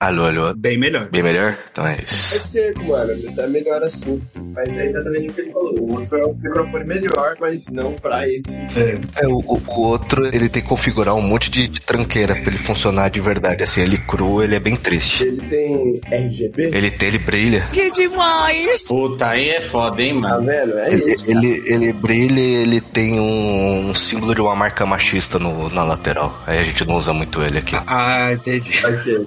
Alô, alô. Bem melhor. Bem melhor? Então é isso. É seco, mano. Tá melhor assim. Mas é exatamente o que ele falou. O outro é um microfone melhor, mas não pra esse. É, o, o- o outro, ele tem que configurar um monte de, de tranqueira pra ele funcionar de verdade. Assim, ele cru, ele é bem triste. Ele tem RGB. Ele tem, ele brilha. Que demais! Puta, aí é foda, hein, Tá mano? vendo? É Ele, isso. cara. ele, ele brilha e ele tem um, um símbolo de uma marca machista no, na lateral. Aí a gente não usa muito ele aqui. Ah, entendi. Aqui.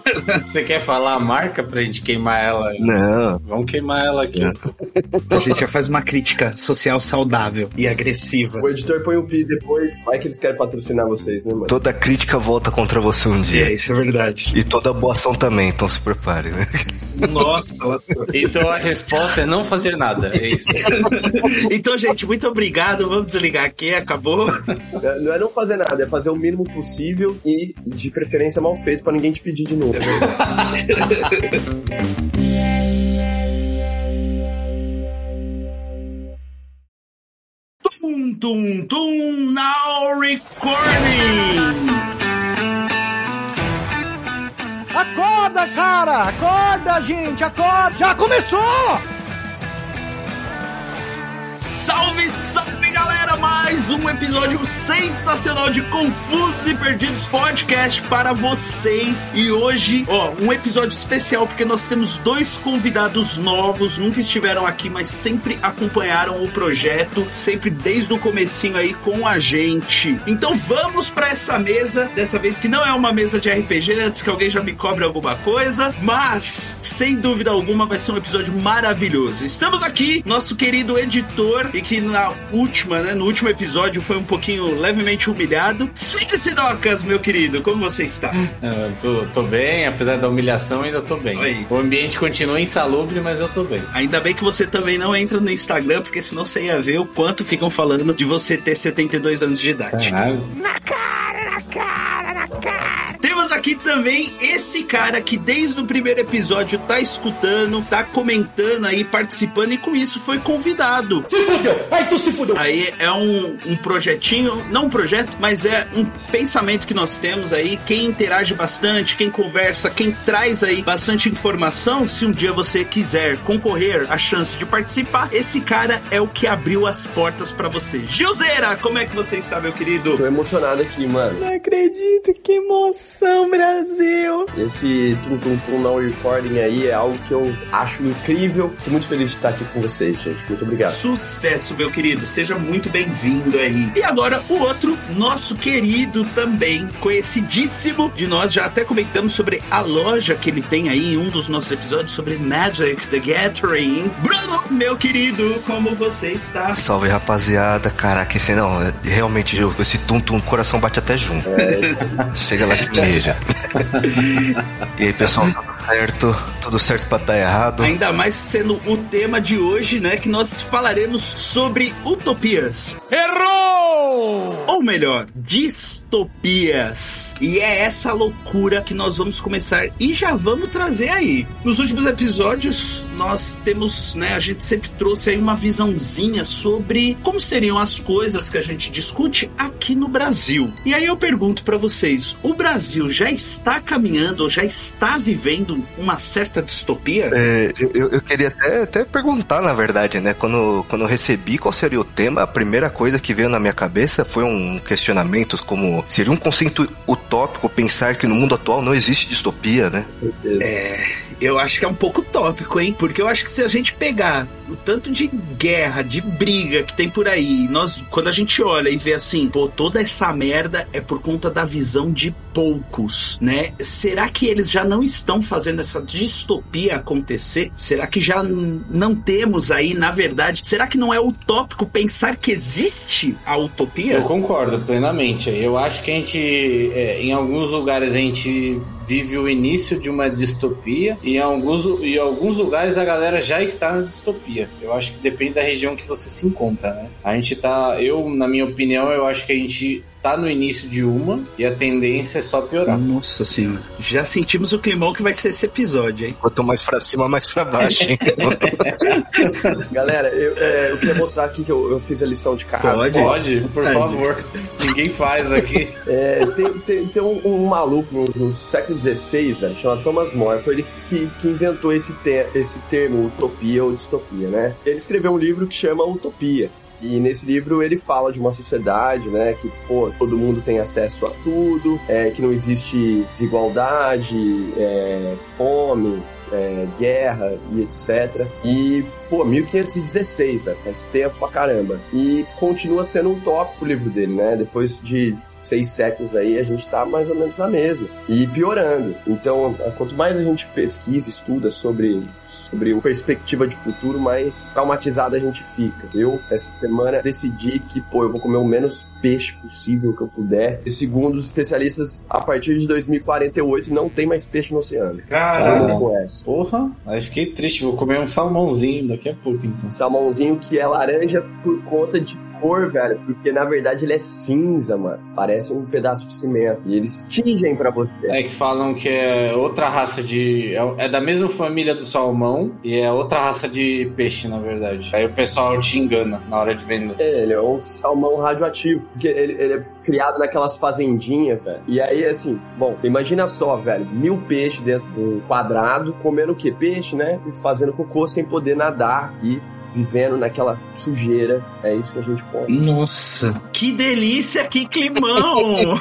Você quer falar a marca pra gente queimar ela? Não. Vamos queimar ela aqui. A gente já faz uma crítica social saudável e agressiva. O editor põe o pi depois. Vai que eles querem patrocinar vocês, né, mano? Toda crítica volta contra você um É, dia. isso é verdade. E toda boa ação também, então se prepare, né? Nossa, nossa. Então a resposta é não fazer nada. É isso. Então, gente, muito obrigado. Vamos desligar aqui. Acabou. É, Não é não fazer nada, é fazer o mínimo possível e de preferência mal feito pra ninguém te pedir de novo. Tum, tum, tum, now recording! Acorda, cara! Acorda, gente! Acorda! Já começou! Salve, salve galera! Mais um episódio sensacional de Confusos e Perdidos Podcast para vocês. E hoje, ó, um episódio especial porque nós temos dois convidados novos, nunca estiveram aqui, mas sempre acompanharam o projeto, sempre desde o comecinho aí com a gente. Então vamos para essa mesa, dessa vez que não é uma mesa de RPG, antes que alguém já me cobre alguma coisa, mas sem dúvida alguma vai ser um episódio maravilhoso. Estamos aqui, nosso querido editor, e que na última, né, no último episódio foi um pouquinho levemente humilhado. Cid Sidocas, meu querido, como você está? Eu tô, tô bem, apesar da humilhação, ainda tô bem. Oi. O ambiente continua insalubre, mas eu tô bem. Ainda bem que você também não entra no Instagram, porque senão você ia ver o quanto ficam falando de você ter 72 anos de idade. Caralho. Temos aqui também esse cara que desde o primeiro episódio tá escutando, tá comentando aí, participando e com isso foi convidado. Se fudeu! Aí tu se fudeu! Aí é um, um projetinho, não um projeto, mas é um pensamento que nós temos aí. Quem interage bastante, quem conversa, quem traz aí bastante informação, se um dia você quiser concorrer a chance de participar, esse cara é o que abriu as portas pra você. Gilzeira, como é que você está, meu querido? Tô emocionado aqui, mano. Não acredito, que emoção, Brasil! Esse Tum Tum Tum Now Recording aí é algo que eu acho incrível. Tô muito feliz de estar aqui com vocês, gente. Muito obrigado. Sucesso, meu querido. Seja muito bem-vindo aí. E agora, o outro, nosso querido também, conhecidíssimo de nós, já até comentamos sobre a loja que ele tem aí em um dos nossos episódios sobre Magic the Gathering. Bruno, meu querido, como você está? Salve rapaziada, caraca, esse não, é- realmente esse tum-tum, o coração bate até junto. Chega lá que e aí pessoal, tudo certo? Tudo certo pra dar errado? Ainda mais sendo o tema de hoje, né? Que nós falaremos sobre utopias. Errou! Ou melhor, distopias. E é essa loucura que nós vamos começar e já vamos trazer aí. Nos últimos episódios, nós temos, né, a gente sempre trouxe aí uma visãozinha sobre como seriam as coisas que a gente discute aqui no Brasil. E aí eu pergunto pra vocês, o Brasil já está caminhando ou já está vivendo uma certa distopia? É, eu, eu queria até, até perguntar, na verdade, né? Quando, quando eu recebi qual seria o tema, a primeira coisa que veio na minha cabeça foi um questionamento como seria um conceito utópico pensar que no mundo atual não existe distopia, né? Eu acho que é um pouco tópico, hein? Porque eu acho que se a gente pegar o tanto de guerra, de briga que tem por aí, nós, quando a gente olha e vê assim, pô, toda essa merda é por conta da visão de poucos, né? Será que eles já não estão fazendo essa distopia acontecer? Será que já não temos aí, na verdade, será que não é utópico pensar que existe a utopia? Eu concordo plenamente. Eu acho que a gente, é, em alguns lugares, a gente vive o início de uma distopia e em alguns, em alguns lugares a galera já está na distopia. Eu acho que depende da região que você se encontra, né? A gente tá, eu, na minha opinião, eu acho que a gente tá no início de uma e a tendência é só piorar. Nossa senhora. Já sentimos o climão que vai ser esse episódio, hein? Quanto mais pra cima, mais pra baixo, hein? Galera, eu, é, eu queria mostrar aqui que eu, eu fiz a lição de casa. Pode? Pode, por Pode. favor. Ninguém faz aqui. É, tem, tem, tem um, um maluco no, no século XVI, velho, chamado Thomas More, foi ele que, que inventou esse, te- esse termo utopia ou distopia, né? Ele escreveu um livro que chama Utopia. E nesse livro ele fala de uma sociedade, né, que pô, todo mundo tem acesso a tudo, é, que não existe desigualdade, é, fome, é, guerra e etc. E, pô, 1516, velho, faz tempo pra caramba. E continua sendo um tópico o livro dele, né? Depois de seis séculos aí, a gente tá mais ou menos na mesma. E piorando. Então, quanto mais a gente pesquisa, estuda sobre sobre uma perspectiva de futuro, mais traumatizado a gente fica. Eu, essa semana, decidi que, pô, eu vou comer o menos peixe possível que eu puder. E segundo os especialistas, a partir de 2048 não tem mais peixe no oceano. Todo Caralho. mundo conhece. Porra, aí fiquei triste. Vou comer um salmãozinho daqui a pouco, então. Salmãozinho que é laranja por conta de cor, velho. Porque na verdade ele é cinza, mano. Parece um pedaço de cimento. E eles tingem pra você. É que falam que é outra raça de. É, é da mesma família do salmão e é outra raça de peixe, na verdade. Aí o pessoal te engana na hora de vender. É, ele é um salmão radioativo. Porque ele, ele é criado naquelas fazendinhas, velho. E aí, assim, bom, imagina só, velho, mil peixes dentro de um quadrado, comendo o quê? Peixe, né? E fazendo cocô sem poder nadar e vivendo naquela sujeira. É isso que a gente come. Nossa, que delícia, que climão!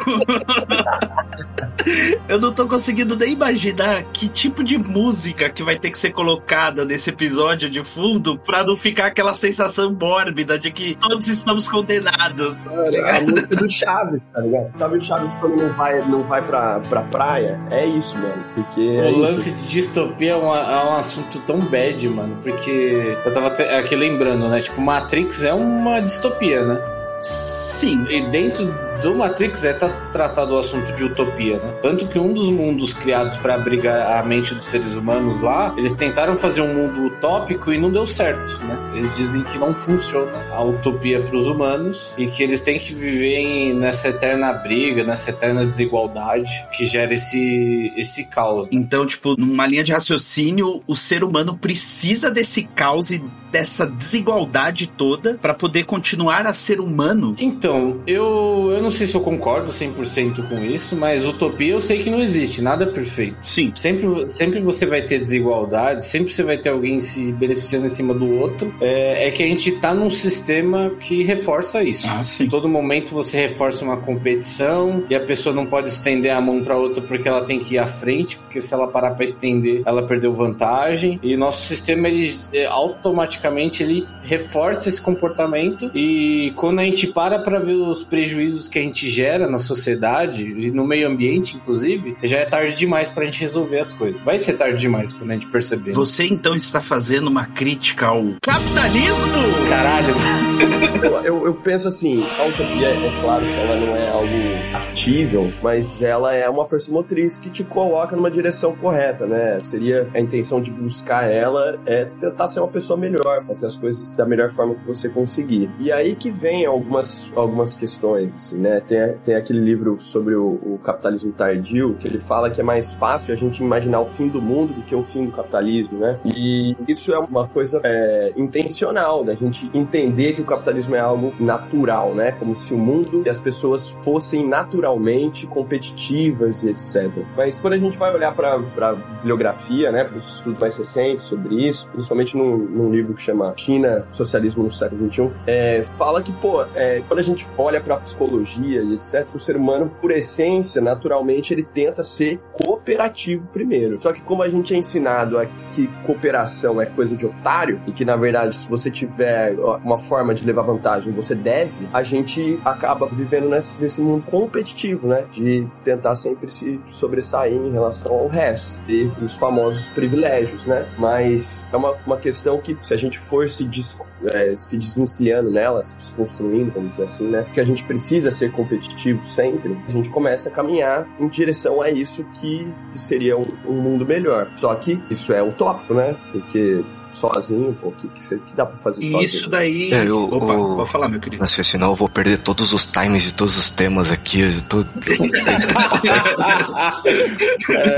Eu não tô conseguindo nem imaginar que tipo de música que vai ter que ser colocada nesse episódio de fundo pra não ficar aquela sensação mórbida de que todos estamos condenados. A música do Chaves, tá ligado? Sabe o Chaves quando não vai, não vai pra, pra praia? É isso, mano. Porque é o isso. lance de distopia é, uma- é um assunto tão bad, mano, porque eu tava até aqui lembrando, né? Tipo, Matrix é uma distopia, né? Sim. E dentro do Matrix é tra- tratado o assunto de utopia, né? Tanto que um dos mundos criados para abrigar a mente dos seres humanos lá, eles tentaram fazer um mundo utópico e não deu certo, né? Eles dizem que não funciona a utopia para os humanos e que eles têm que viver em- nessa eterna briga, nessa eterna desigualdade que gera esse esse caos. Então, tipo, numa linha de raciocínio, o ser humano precisa desse caos e dessa desigualdade toda pra poder continuar a ser humano. Então, eu, eu não sei se eu concordo 100% com isso, mas utopia eu sei que não existe, nada é perfeito. Sim. Sempre, sempre você vai ter desigualdade, sempre você vai ter alguém se beneficiando em cima do outro. É, é que a gente tá num sistema que reforça isso. Ah, sim. Em todo momento você reforça uma competição e a pessoa não pode estender a mão para outra porque ela tem que ir à frente, porque se ela parar para estender, ela perdeu vantagem. E nosso sistema ele é, automaticamente ele reforça esse comportamento e quando a gente para para ver os prejuízos que a gente gera na sociedade e no meio ambiente, inclusive, já é tarde demais pra gente resolver as coisas. Vai ser tarde demais quando a gente perceber. Você então está fazendo uma crítica ao capitalismo? Caralho, Eu, eu, penso assim, a utopia, é claro que ela não é algo factível, mas ela é uma força motriz que te coloca numa direção correta, né? Seria a intenção de buscar ela é tentar ser uma pessoa melhor, fazer as coisas da melhor forma que você conseguir. E aí que vem algumas, algumas questões, assim, né? Tem, tem aquele livro sobre o, o capitalismo tardio, que ele fala que é mais fácil a gente imaginar o fim do mundo do que o fim do capitalismo, né? E isso é uma coisa é, intencional, da gente entender que o capitalismo é algo natural, né? Como se o mundo e as pessoas fossem naturalmente competitivas e etc. Mas quando a gente vai olhar para a bibliografia, né, para os estudos mais recentes sobre isso, principalmente num, num livro que chama China, Socialismo no Século XXI, é, fala que, pô, é, quando a gente olha para a psicologia e etc, o ser humano, por essência, naturalmente, ele tenta ser cooperativo primeiro. Só que como a gente é ensinado a que cooperação é coisa de otário e que, na verdade, se você tiver uma forma de levar vantagem, você deve, a gente acaba vivendo nesse, nesse mundo competitivo, né? De tentar sempre se sobressair em relação ao resto. E os famosos privilégios, né? Mas é uma, uma questão que, se a gente for se, des, é, se desvencilhando nela, se desconstruindo, vamos dizer assim, né? Que a gente precisa ser competitivo sempre, a gente começa a caminhar em direção a isso que seria um, um mundo melhor. Só que isso é utópico, né? Porque sozinho, pô, que, que, que dá pra fazer E sozinho. isso daí. É, eu- Opa, o- pode falar, meu querido. Nossa, senão eu vou perder todos os times de todos os temas aqui. Eu já tô.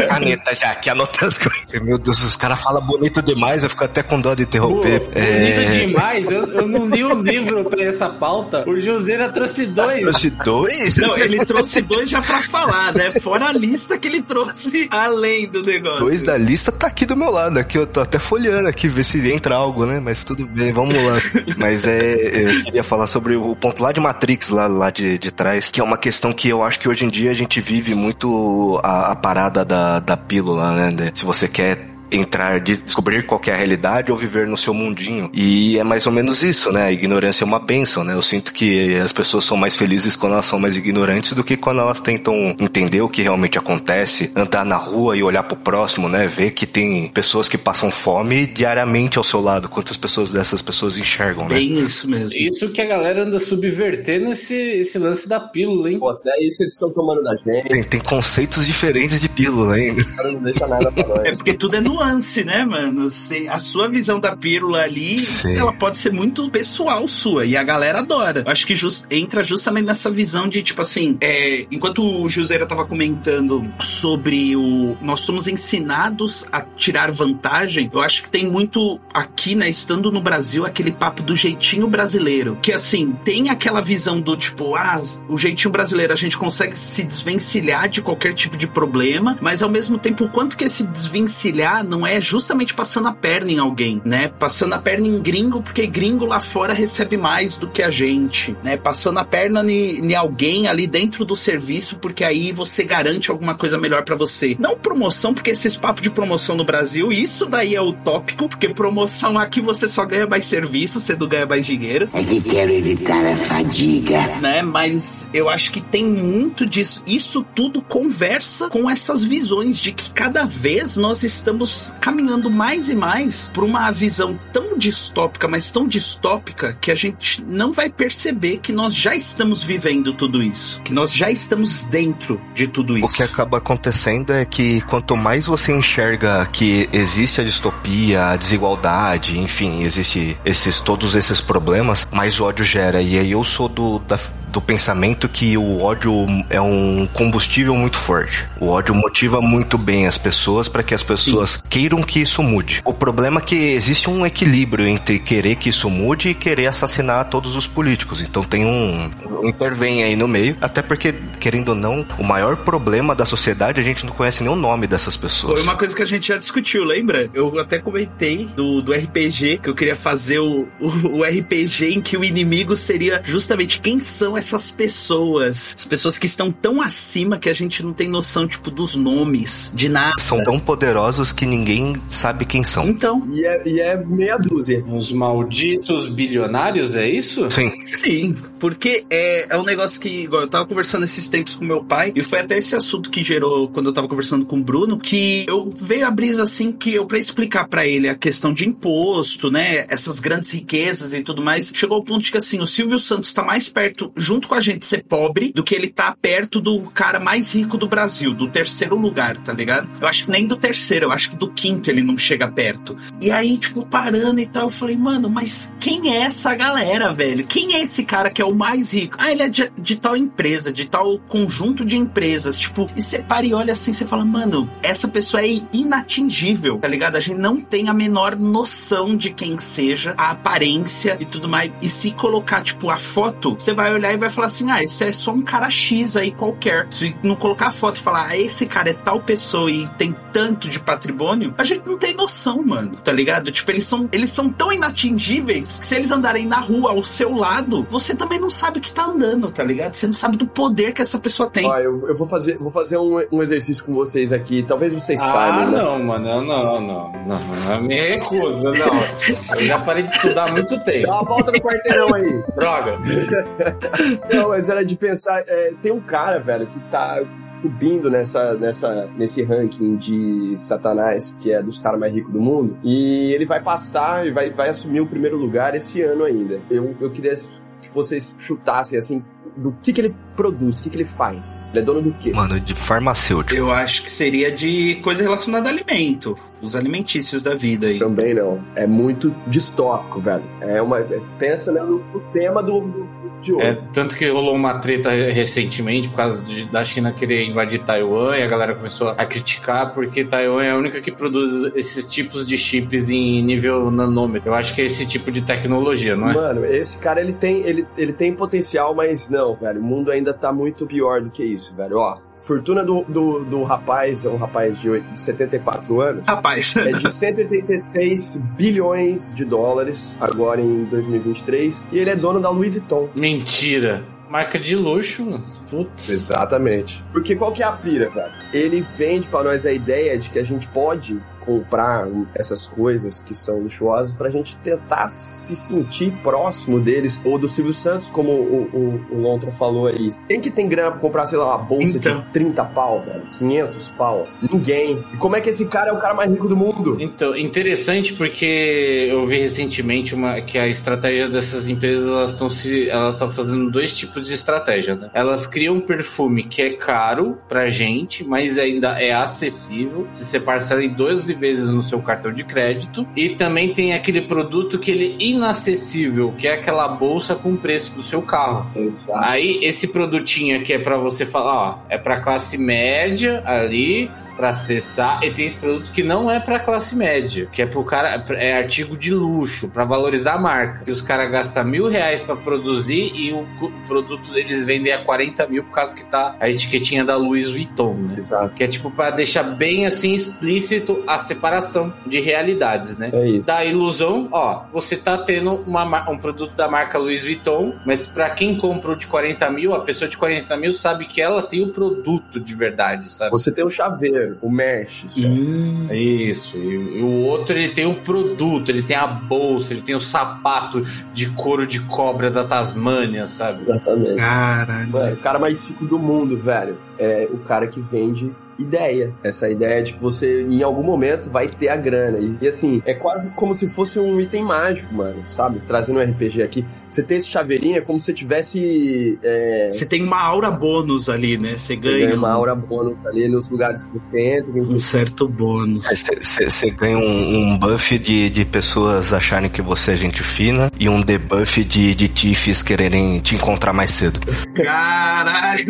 Caneta já aqui, anotando as coisas. Meu Deus, os caras falam bonito demais, eu fico até com dó de interromper. Pô, É, Bonito demais, eu, eu não li o livro pra essa pauta. O Joseira trouxe dois. Trouxe dois? Não, ele trouxe dois já pra falar, né? Fora a lista que ele trouxe além do negócio. Dois da lista tá aqui do meu lado, aqui eu tô até folhando aqui, ver se entra algo, né? Mas tudo bem, vamos lá. Mas é, eu queria falar sobre o ponto lá de Matrix, lá, lá de, de trás, que é uma questão que eu acho que hoje em dia a gente vive muito a, a parada da, da pílula, né? Se você quer entrar, de- descobrir qual que é a realidade ou viver no seu mundinho. E é mais ou menos isso, né? A ignorância é uma bênção, né? Eu sinto que as pessoas são mais felizes quando elas são mais ignorantes do que quando elas tentam entender o que realmente acontece, andar na rua e olhar pro próximo, né? Ver que tem pessoas que passam fome diariamente ao seu lado. Quantas pessoas dessas pessoas enxergam, né? Bem isso mesmo. Isso que a galera anda subvertendo esse, esse lance da pílula, hein? Pô, até isso eles estão tomando da gente, Tem, tem conceitos diferentes de pílula ainda. o cara não deixa nada pra nós. É porque tudo é nuance, né, mano? Cê- a sua visão da pílula ali, Sim. ela pode ser muito pessoal sua, e a galera adora. Eu acho que jus- entra justamente nessa visão de, tipo assim, é, enquanto o Juseira tava comentando sobre o... Nós somos ensinados a tirar vantagem, eu acho que tem muito aqui, né, estando no Brasil, aquele papo do jeitinho brasileiro. Que, assim, tem aquela visão do, tipo, ah, o jeitinho brasileiro, a gente consegue se desvencilhar de qualquer tipo de problema, mas ao mesmo tempo, o quanto que esse desvencilhar não é justamente passando a perna em alguém, né? Passando a perna em gringo, porque gringo lá fora recebe mais do que a gente, né? Passando a perna em alguém ali dentro do serviço, porque aí você garante alguma coisa melhor pra você. Não promoção, porque esses papos de promoção no Brasil, isso daí é utópico, porque promoção aqui você só ganha mais serviço, você não ganha mais dinheiro É que quero evitar a fadiga. né? Mas eu acho que tem muito disso. Isso tudo conversa com essas visões de que cada vez nós estamos caminhando mais e mais por uma visão tão distópica, mas tão distópica que a gente não vai perceber que nós já estamos vivendo tudo isso, que nós já estamos dentro de tudo isso. O que acaba acontecendo é que quanto mais você enxerga que existe a distopia, a desigualdade, enfim, existe esses todos esses problemas, mais ódio gera. E aí eu sou do da- do pensamento que o ódio é um combustível muito forte. O ódio motiva muito bem as pessoas para que as pessoas queiram que isso mude. O problema é que existe um equilíbrio entre querer que isso mude e querer assassinar todos os políticos. Então tem um, um intervém aí no meio, até porque querendo ou não, o maior problema da sociedade a gente não conhece nem o nome dessas pessoas. Foi uma coisa que a gente já discutiu, lembra? Eu até comentei do, do RPG, que eu queria fazer o, o, o RPG em que o inimigo seria justamente quem são essas pessoas. As pessoas que estão tão acima que a gente não tem noção, tipo, dos nomes, de nada. São tão poderosos que ninguém sabe quem são. Então, E é, e é meia dúzia. Uns malditos bilionários, é isso? Sim. Sim, porque é, é um negócio que, igual, eu tava conversando esses tempos com meu pai, e foi até esse assunto que gerou quando eu tava conversando com o Bruno, que eu veio a brisa assim que eu, pra explicar pra ele a questão de imposto, né, essas grandes riquezas e tudo mais, chegou ao ponto de que assim, o Silvio Santos tá mais perto, junto com a gente, ser pobre, do que ele tá perto do cara mais rico do Brasil, do terceiro lugar, tá ligado? Eu acho que nem do terceiro, eu acho que do quinto ele não chega perto. E aí, tipo, parando e tal, eu falei, mano, mas quem é essa galera, velho? Quem é esse cara que é o mais rico? Ah, ele é de, de tal empresa, de tal conjunto de empresas. Tipo, e você para e olha assim, você fala, mano, essa pessoa é inatingível, tá ligado? A gente não tem a menor noção de quem seja, a aparência e tudo mais. E se colocar, tipo, a foto, você vai olhar e vai falar assim, ah, esse é só um cara X aí qualquer. Se não colocar a foto e falar, ah, esse cara é tal pessoa e tem tanto de patrimônio, a gente não tem noção, mano, tá ligado? Tipo, eles são, eles são tão inatingíveis que se eles andarem na rua ao seu lado, você também não sabe o que tá andando, tá ligado? Você não sabe do poder que essa pessoa tem. Ó, eu, eu vou fazer, vou fazer um, um exercício com vocês aqui. Talvez vocês Ah, saibam, né? não, mano, eu não, não, não, eu me recuso, não. Eu já parei de estudar há muito tempo. Dá uma volta no quarteirão aí. Droga. Não, mas era de pensar. é, tem um cara, velho, que tá subindo nessa, nessa, nesse ranking de Satanás, que é dos caras mais ricos do mundo. E ele vai passar e vai, vai assumir o primeiro lugar esse ano ainda. Eu, eu queria que vocês chutassem assim. do que, que ele produz, o que, que ele faz. Ele é dono do quê? Mano, de farmacêutico. Eu acho que seria de coisa relacionada a alimento. Os alimentícios da vida aí. Também não. É muito distópico, velho. É uma. é- pensa né, no, no tema do, do, de hoje. É, tanto que rolou uma treta recentemente por causa de- da China querer invadir Taiwan e a galera começou a criticar porque Taiwan é a única que produz esses tipos de chips em nível nanômetro. Eu acho que é esse tipo de tecnologia, não é? Mano, esse cara ele tem, ele, ele tem potencial, mas não, velho. O mundo ainda tá muito pior do que isso, velho. Ó, fortuna do, do, do rapaz, é um rapaz de, oito- de 74 anos. Rapaz, É de 186 bilhões de dólares agora em 2023 e ele é dono da Louis Vuitton. Mentira. Marca de luxo, mano. Putz. Exatamente. Porque qual que é a pira, velho? Ele vende pra nós a ideia de que a gente pode comprar essas coisas que são luxuosas pra gente tentar se sentir próximo deles. Ou do Silvio Santos, como o, o, o Lontra falou aí. Quem que tem grana pra comprar, sei lá, uma bolsa Então. de 30 pau, velho? 500 pau? Ninguém. E como é que esse cara é o cara mais rico do mundo? Então, interessante porque eu vi recentemente uma, que a estratégia dessas empresas elas estão se elas estão fazendo dois tipos de estratégia, né? Elas criam um perfume que é caro pra gente, mas ainda é acessível. Se você parcela em 12 vezes no seu cartão de crédito, e também tem aquele produto que ele é inacessível, que é aquela bolsa com o preço do seu carro. Exato. Aí esse produtinho aqui é pra você falar, ó, é pra classe média ali, pra acessar, e tem esse produto que não é pra classe média, que é pro cara, é artigo de luxo, pra valorizar a marca. E os caras gastam mil reais pra produzir e o cu- produto eles vendem a 40 mil por causa que tá a etiquetinha da Louis Vuitton, né? Exato. Que é tipo pra deixar bem assim explícito a separação de realidades, né? É isso. da ilusão, ó, você tá tendo uma ma- um produto da marca Louis Vuitton, mas pra quem comprou de 40 mil, a pessoa de 40 mil sabe que ela tem o produto de verdade, sabe? Você tem o chaveiro, o merch. Hum, Isso, e, e o outro ele tem o produto, ele tem a bolsa, ele tem o sapato de couro de cobra da Tasmânia, sabe? Exatamente. caralho. Mano, o cara mais rico do mundo, velho, é o cara que vende ideia. Essa ideia de que você, em algum momento, vai ter a grana. E, e, assim, é quase como se fosse um item mágico, mano, sabe? Trazendo um RPG aqui. Você ter esse chaveirinho é como se você tivesse. É, Você tem uma aura bônus ali, né? Você ganha ganha uma um- aura bônus ali nos lugares que você entra. um certo bônus. Você ganha um, um buff de, de pessoas acharem que você é gente fina e um debuff de, de tifes quererem te encontrar mais cedo. Caralho!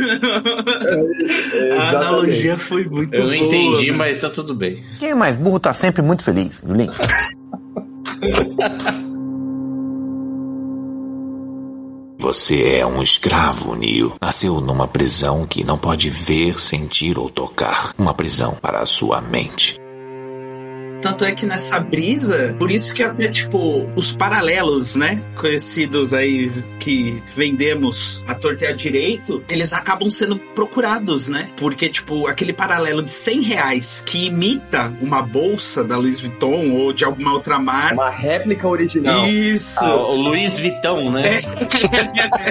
É, A analogia foi muito Eu não boa. entendi, mas tá tudo bem. Quem é mais burro tá sempre muito feliz, Julinho. Você é um escravo, Neo. Nasceu numa prisão que não pode ver, sentir ou tocar. Uma prisão para a sua mente. Tanto é que nessa brisa, por isso que até, tipo, os paralelos, né? Conhecidos aí que vendemos a torta e a direito, eles acabam sendo procurados, né? Porque, tipo, aquele paralelo de 100 reais que imita uma bolsa da Louis Vuitton ou de alguma outra marca. Uma réplica original. Isso! Ah, o Luiz Vitão, né?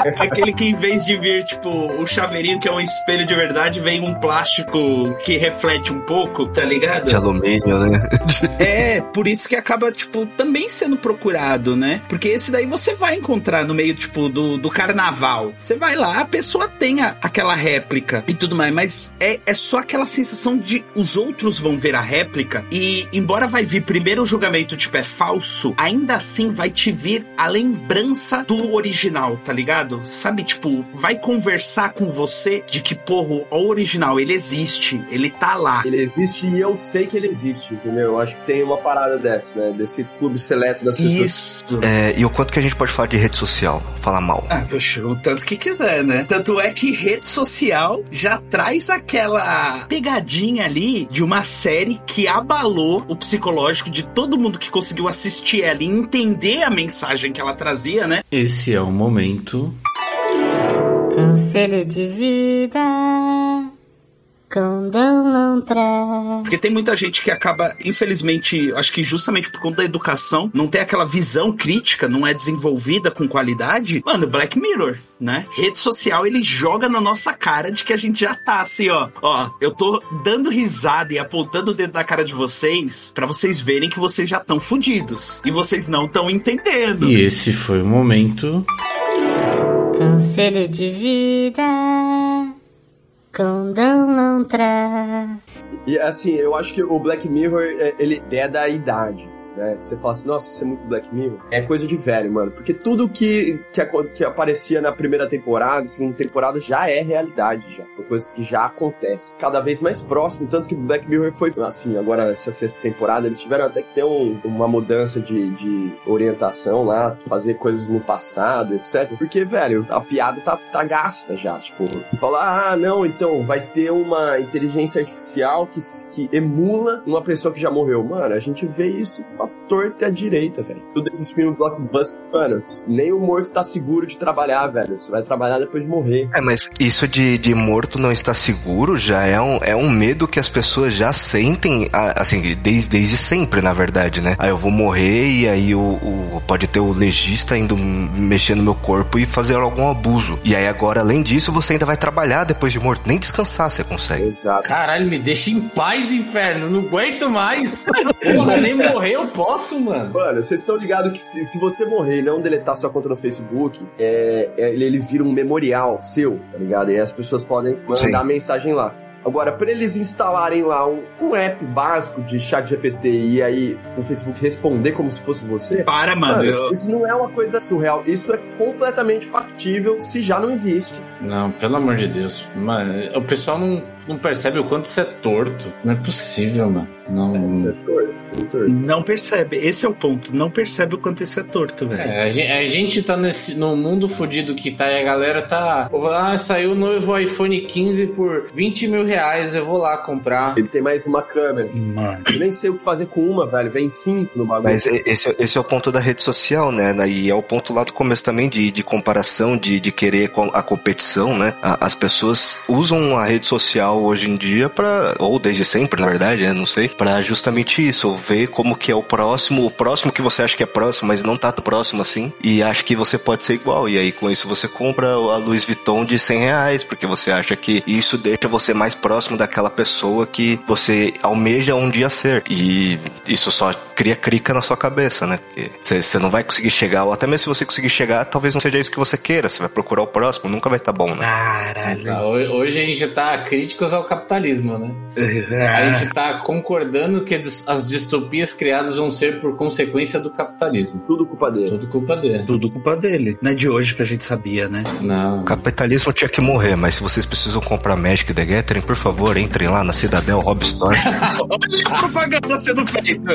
É aquele que em vez de vir, tipo, o chaveirinho que é um espelho de verdade, vem um plástico que reflete um pouco, tá ligado? De alumínio, né? É, por isso que acaba, tipo, também sendo procurado, né? Porque esse daí você vai encontrar no meio, tipo, do, do carnaval. Você vai lá, a pessoa tem a- aquela réplica e tudo mais, mas é, é só aquela sensação de os outros vão ver a réplica e, embora vai vir primeiro o julgamento, tipo, é falso, ainda assim vai te vir a lembrança do original, tá ligado? Sabe, tipo, vai conversar com você de que, porra, o original, ele existe, ele tá lá. Ele existe e eu sei que ele existe, entendeu? Eu acho que tem uma parada dessa, né? Desse clube seleto das pessoas. Isso. É, e o quanto que a gente pode falar de rede social? Falar mal. Ah, poxa, o tanto que quiser, né? Tanto é que rede social já traz aquela pegadinha ali de uma série que abalou o psicológico de todo mundo que conseguiu assistir ela e entender a mensagem que ela trazia, né? Esse é o momento. Conselho de vida Porque tem muita gente que acaba, infelizmente, acho que justamente por conta da educação, não tem aquela visão crítica, não é desenvolvida com qualidade. Mano, Black Mirror, né? Rede social, ele joga na nossa cara de que a gente já tá assim, ó. Ó, eu tô dando risada e apontando o dedo na cara de vocês pra vocês verem que vocês já estão fudidos. E vocês não estão entendendo. E esse foi o momento. Conselho de vida, condão não traz. E assim, eu acho que o Black Mirror, é, ele é da idade. Né? Você fala assim, nossa, isso é muito Black Mirror. É coisa de velho, mano. Porque tudo que, que, que aparecia na primeira temporada, segunda temporada, já é realidade, já. Uma coisa que já acontece. Cada vez mais próximo, tanto que Black Mirror foi, assim, agora essa sexta temporada, eles tiveram até que ter um- uma mudança de, de orientação lá, fazer coisas no passado, etc. Porque, velho, a piada tá, tá gasta já. Tipo, falar, ah, não, então vai ter uma inteligência artificial que, que emula uma pessoa que já morreu. Mano, a gente vê isso pra torta e à direita, velho. Todos esses filmes blockbuster, mano, nem o morto tá seguro de trabalhar, velho. Você vai trabalhar depois de morrer. É, mas isso de, de morto não estar seguro já é um, é um medo que as pessoas já sentem, assim, desde, desde sempre, na verdade, né? Aí eu vou morrer e aí o, o- pode ter o legista indo mexer no meu corpo e fazer algum abuso. E aí agora, além disso, você ainda vai trabalhar depois de morto. Nem descansar você consegue. Exato. Caralho, me deixa em paz, inferno. Não aguento mais. Porra, nem morrer eu posso, mano. Mano, vocês estão ligados que se, se você morrer e não deletar sua conta no Facebook, é, é- ele, ele vira um memorial seu, tá ligado? E as pessoas podem mandar Sim. mensagem lá. Agora, pra eles instalarem lá um, um app básico de chat GPT e aí o Facebook responder como se fosse você, Para, mano. Mano, eu- isso não é uma coisa surreal. Isso é completamente factível se já não existe. Não, pelo amor de Deus. Mano, o pessoal não, não percebe o quanto isso é torto. Não é possível, mano. Não. É torto, é torto. Não percebe. Esse é o ponto. Não percebe o quanto isso é torto, velho. É, a gente, a gente tá nesse, no mundo fudido que tá e a galera tá. Ah, saiu o novo iPhone 15 por 20 mil reais, eu vou lá comprar. Ele tem mais uma câmera. Mano. Eu nem sei o que fazer com uma, velho. Vem cinco no bagulho. Mas esse, é- esse é o ponto da rede social, né? E é o ponto lá do começo também de, de comparação, de, de querer com- a competição, né? As pessoas usam a rede social hoje em dia para ou desde sempre, na verdade, né? Não sei, para justamente isso, ver como que é o próximo, o próximo que você acha que é próximo, mas não tá tão próximo assim, e acha que você pode ser igual. E aí com isso você compra a Louis Vuitton de 100 reais, porque você acha que isso deixa você mais próximo daquela pessoa que você almeja um dia ser. E isso só cria crica na sua cabeça, né? Porque você não vai conseguir chegar, ou até mesmo se você conseguir chegar, talvez não seja isso que você queira. Você vai procurar o próximo, nunca vai estar bom, né? Caralho. Ho- Hoje a gente tá críticos ao capitalismo, né? A Ah, gente tá concordando que as distopias criadas vão ser por consequência do capitalismo. Tudo culpa dele. Tudo culpa dele. Tudo culpa dele. Não é de hoje que a gente sabia, né? Não. O capitalismo tinha que morrer, mas se vocês precisam comprar Magic the Gathering, por favor, entrem lá na Cidadel Hobby Store. Olha a propaganda sendo feita.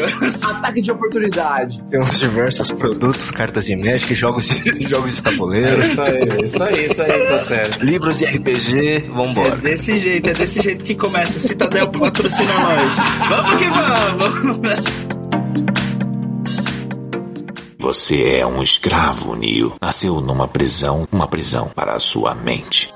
Ataque de oportunidade. Tem uns diversos produtos, cartas de Magic, jogos de, jogos de tabuleiro, Isso aí, isso aí, isso aí, tá certo. livros de RPG, É vambora. desse jeito, é desse jeito que começa. Citadel patrocina nós. Vamos que vamos. Você é um escravo, Neo. Nasceu numa prisão, uma prisão para a sua mente.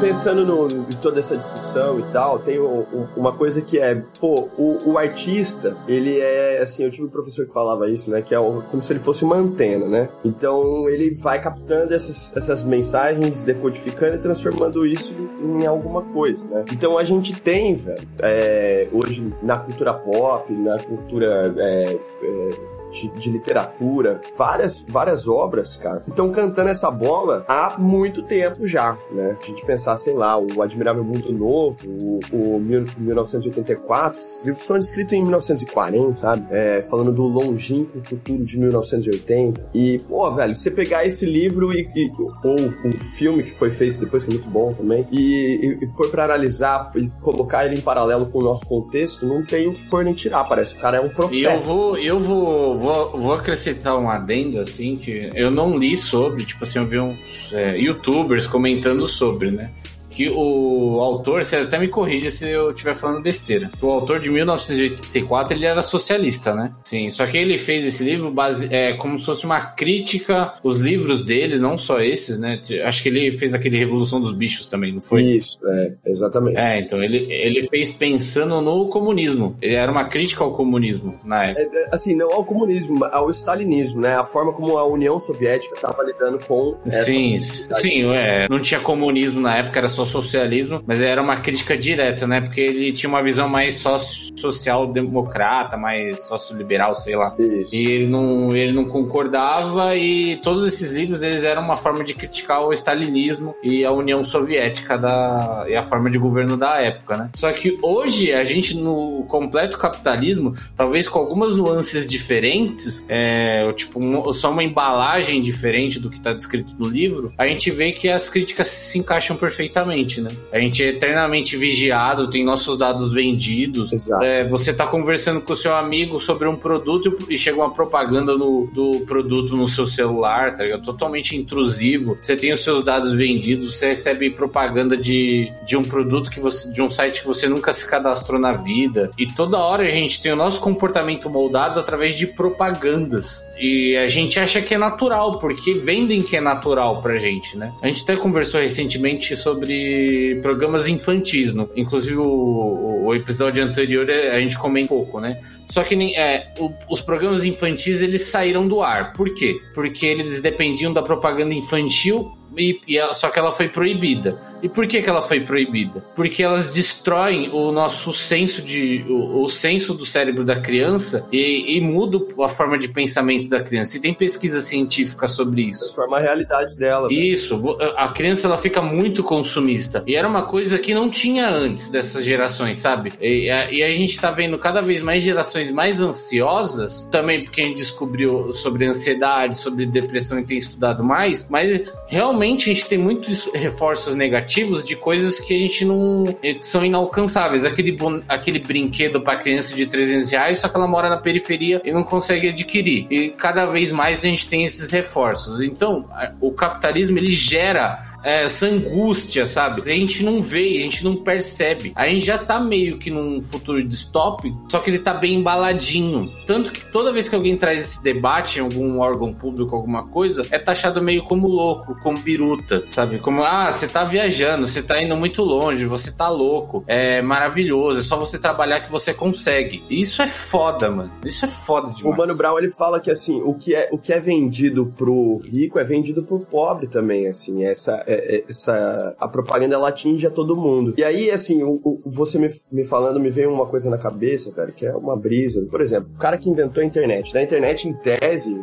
Pensando no, em toda essa discussão e tal, tem um- um- uma coisa que é, pô, o, o artista, ele é, assim, eu tive um professor que falava isso, né, que é como se ele fosse uma antena, né? Então ele vai captando essas, essas mensagens, decodificando e transformando isso em alguma coisa, né? Então a gente tem, velho, é, hoje na cultura pop, na cultura é, é, de, de literatura, várias, várias obras, cara, estão cantando essa bola há muito tempo já, né? A gente pensar, sei lá, o Admirável Mundo Novo, o, o mil- 1984, esses livros foram escritos em 1940, sabe? É, falando do longínquo futuro de 1980. E, pô, velho, você pegar esse livro e, e- ou um filme que foi feito depois, que é muito bom também, e, e, e pra analisar e colocar ele em paralelo com o nosso contexto, não tem o que pôr nem tirar, parece o cara é um profeta. eu vou, eu vou, vou, vou acrescentar um adendo, assim, que eu não li sobre, tipo assim, eu vi uns é, youtubers comentando sobre, né? Que o autor, você até me corrija se eu estiver falando besteira. O autor de 1984 ele era socialista, né? Sim, só que ele fez esse livro base, é, como se fosse uma crítica, os livros dele, não só esses, né? Acho que ele fez aquele Revolução dos Bichos também, não foi? Isso, é, exatamente. É, então ele, ele fez pensando no comunismo. Ele era uma crítica ao comunismo na época. É, é, assim, não ao comunismo, ao stalinismo, né? A forma como a União Soviética estava lidando com Sim, sim, é. Não tinha comunismo na época, era só socialismo, mas era uma crítica direta, né? Porque ele tinha uma visão mais soci- social-democrata, mais sócio-liberal, sei lá. Isso. E ele não, ele não concordava e todos esses livros eles eram uma forma de criticar o stalinismo e a União Soviética da, e a forma de governo da época, né? Só que hoje a gente no completo capitalismo, talvez com algumas nuances diferentes, é, tipo um- só uma embalagem diferente do que está descrito no livro, a gente vê que as críticas se encaixam perfeitamente, né? A gente é eternamente vigiado, tem nossos dados vendidos, Exato. É, você tá conversando com o seu amigo sobre um produto e chega uma propaganda no, do produto no seu celular, tá ligado? Totalmente intrusivo. Você tem os seus dados vendidos, você recebe propaganda de, de um produto que você. de um site que você nunca se cadastrou na vida. E toda hora a gente tem o nosso comportamento moldado através de propagandas. E a gente acha que é natural, porque vendem que é natural pra gente, né? A gente até conversou recentemente sobre programas infantis, no, inclusive o, o- episódio anterior é, a gente comenta um pouco, né? Só que nem, é, o- os programas infantis eles saíram do ar. Por quê? Porque eles dependiam da propaganda infantil e, e ela- só que ela foi proibida. E por que, que ela foi proibida? Porque elas destroem o nosso senso de o, o senso do cérebro da criança e, e mudam a forma de pensamento da criança. E tem pesquisa científica sobre isso. Transforma a realidade dela. Isso, a criança ela fica muito consumista. E era uma coisa que não tinha antes dessas gerações, sabe? E, a- e a gente tá vendo cada vez mais gerações mais ansiosas, também porque a gente descobriu sobre ansiedade, sobre depressão e tem estudado mais, mas realmente a gente tem muitos reforços negativos de coisas que a gente não. eh, são inalcançáveis. Aquele, aquele brinquedo pra criança de 300 reais, só que ela mora na periferia e não consegue adquirir. E cada vez mais a gente tem esses reforços. Então, o capitalismo ele gera essa angústia, sabe? A gente não vê, a gente não percebe. A gente já tá meio que num futuro distópico, só que ele tá bem embaladinho. Tanto que toda vez que alguém traz esse debate em algum órgão público, alguma coisa, é taxado meio como louco, como biruta, sabe? Como, ah, você tá viajando, você tá indo muito longe, você tá louco, é maravilhoso, é só você trabalhar que você consegue. E Isso é foda, mano. Isso é foda demais. O Mano Brown ele fala que assim, o que é o que é vendido pro rico é vendido pro pobre também, assim, essa é- é- essa a propaganda ela atinge a todo mundo. E aí assim, o, o- você me, me falando me veio uma coisa na cabeça, cara, que é uma brisa. Por exemplo, o cara que inventou a internet, na internet em tese,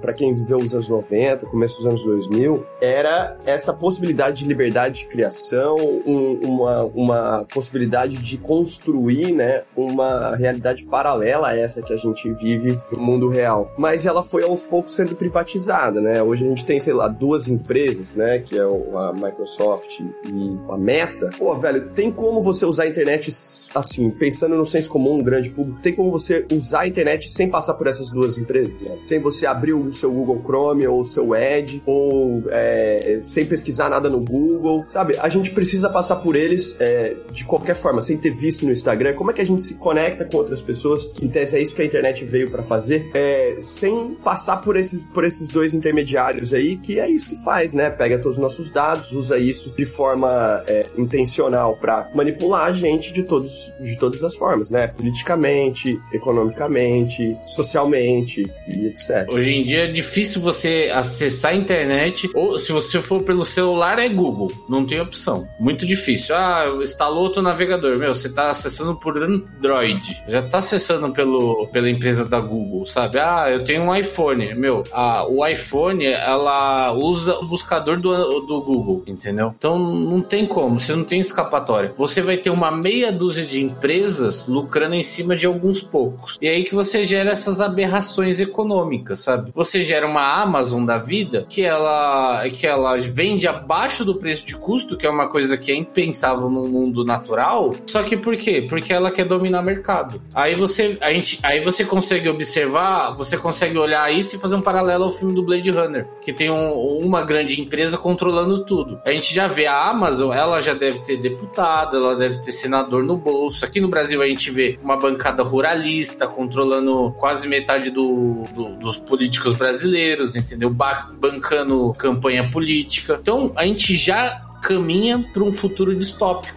pra quem viveu os anos 90, começo dos anos 2000, era essa possibilidade de liberdade de criação, um- uma, uma possibilidade de construir, né, uma realidade paralela a essa que a gente vive no mundo real. Mas ela foi aos poucos sendo privatizada, né? Hoje a gente tem, sei lá, duas empresas, né, que é o- a Microsoft e a Meta. Pô, velho, tem como você usar a internet assim, pensando no senso comum, um grande público, tem como você usar a internet sem passar por essas duas empresas, né? Sem você abrir o seu Google Chrome ou o seu Edge, ou é, sem pesquisar nada no Google, sabe? A gente precisa passar por eles é, de qualquer forma, sem ter visto no Instagram. Como é que a gente se conecta com outras pessoas? Que em tese é isso que a internet veio pra fazer, é, sem passar por esses, por esses dois intermediários aí, que é isso que faz, né? Pega todos os nossos dados, usa isso de forma é, intencional pra manipular a gente de todos de todas as formas, né? Politicamente, economicamente, socialmente e etc. Hoje em dia é difícil você acessar a internet, ou se você for pelo celular, é Google. Não tem opção. Muito difícil. Ah, instalou outro navegador. Meu, você tá acessando por Android. Já tá acessando pelo, pela empresa da Google, sabe? Ah, eu tenho um iPhone. Meu, a, o iPhone, ela usa o buscador do, do Google, entendeu? Então não tem como, você não tem escapatória. Você vai ter uma meia dúzia de empresas lucrando em cima de alguns poucos. E aí que você gera essas aberrações econômicas, sabe? Você gera uma Amazon da vida que ela que ela vende abaixo do preço de custo, que é uma coisa que é impensável no mundo natural. Só que por quê? Porque ela quer dominar o mercado. Aí você a gente aí você consegue observar, você consegue olhar isso e fazer um paralelo ao filme do Blade Runner, que tem um- uma grande empresa controlando tudo. A gente já vê a Amazon, ela já deve ter deputado, ela deve ter senador no bolso. Aqui no Brasil a gente vê uma bancada ruralista controlando quase metade do- do- dos políticos brasileiros, entendeu? Ba- bancando campanha política. Então a gente já caminha para um futuro distópico,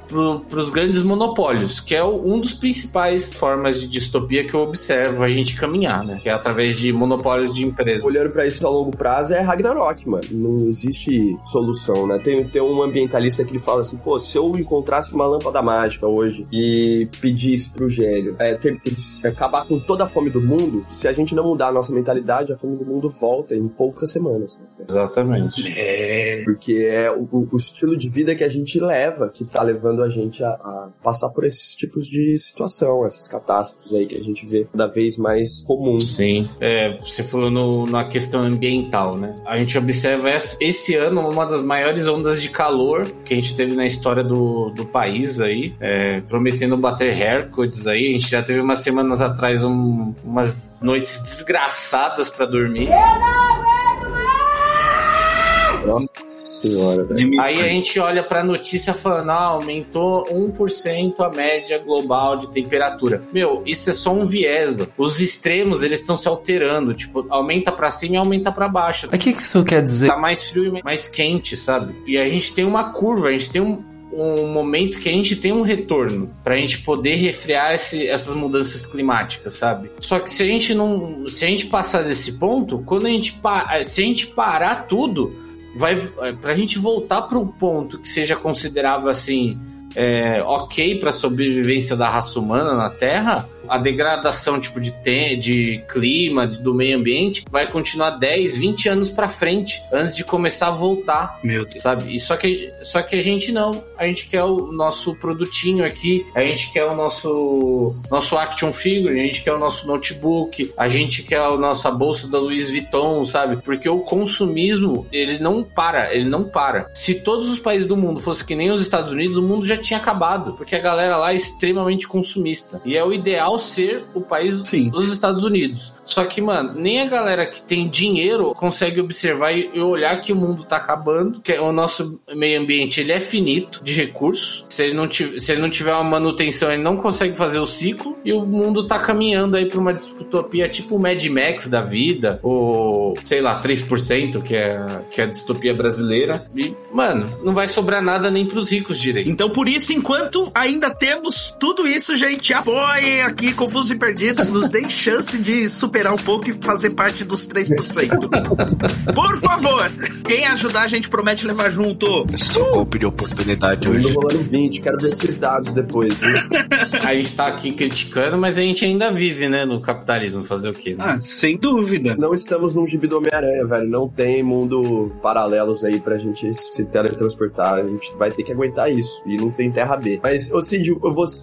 para os grandes monopólios, que é um dos principais formas de distopia que eu observo a gente caminhar, né? Que é através de monopólios de empresas. Olhando para isso a longo prazo é Ragnarok, mano. Não existe solução, né? Tem, tem um ambientalista que ele fala assim, pô, se eu encontrasse uma lâmpada mágica hoje e pedisse pro gênio é, ter, acabar com toda a fome do mundo, se a gente não mudar a nossa mentalidade, a fome do mundo volta em poucas semanas. Né? Exatamente. É. Porque é o, o, estilo de vida que a gente leva que tá levando a gente a, a, passar por esses tipos de situação, essas catástrofes aí que a gente vê cada vez mais comuns. Sim. É, você falou no, na questão ambiental, né? A gente observa esse ano uma das maiores ondas de calor que a gente teve na história do, do país aí, é, prometendo bater recordes aí. A gente já teve umas semanas atrás um, umas noites desgraçadas para dormir. Eu não aguento mais! Nossa senhora, velho. Aí a gente olha pra notícia falando, ah, aumentou 1% a média global de temperatura. Meu, isso é só um viés, mano. Os extremos, eles estão se alterando. Tipo, aumenta pra cima e aumenta pra baixo. O que, que isso quer dizer? Tá mais frio e mais quente, sabe? E a gente tem uma curva, a gente tem um, um momento que a gente tem um retorno para a gente poder refrear esse, essas mudanças climáticas, sabe? Só que se a gente não, se a gente passar desse ponto, quando a gente se a gente parar tudo, vai é, pra gente voltar para um ponto que seja considerável assim é, ok para a sobrevivência da raça humana na Terra, a degradação tipo de, te, de clima, de, do meio ambiente, vai continuar 10, 20 anos para frente antes de começar a voltar. Meu Deus. Sabe? E só que, só que a gente não. A gente quer o nosso produtinho aqui, a gente quer o nosso nosso action figure, a gente quer o nosso notebook, a gente quer a nossa bolsa da Louis Vuitton, sabe? Porque o consumismo, ele não para, ele não para. Se todos os países do mundo fossem que nem os Estados Unidos, o mundo já tinha acabado, porque a galera lá é extremamente consumista. E é o ideal ser o país Sim. dos Estados Unidos. Só que, mano, nem a galera que tem dinheiro consegue observar e olhar que o mundo tá acabando, que o nosso meio ambiente ele é finito de recursos. Se ele não tiver, se ele não tiver uma manutenção, ele não consegue fazer o ciclo e o mundo tá caminhando aí para uma distopia tipo Mad Max da vida, ou sei lá, 3%, que é que é a distopia brasileira. E, mano, não vai sobrar nada nem pros ricos direito. Então, por isso, enquanto ainda temos tudo isso, gente, apoiem aqui Confusos e Perdidos, nos deem chance de superar esperar um pouco e fazer parte dos 3%. Por favor, quem ajudar a gente promete levar junto. Estou uh! golpe de oportunidade hoje. Eu rolando 20, quero ver esses dados depois. a gente tá aqui criticando, mas a gente ainda vive, né, no capitalismo, fazer o quê? Né? Ah, sem dúvida. Não estamos num gibi do Homem-Aranha, velho. Não tem mundo paralelos aí pra gente se teletransportar. A gente vai ter que aguentar isso. E não tem terra B. Mas, ô Cid,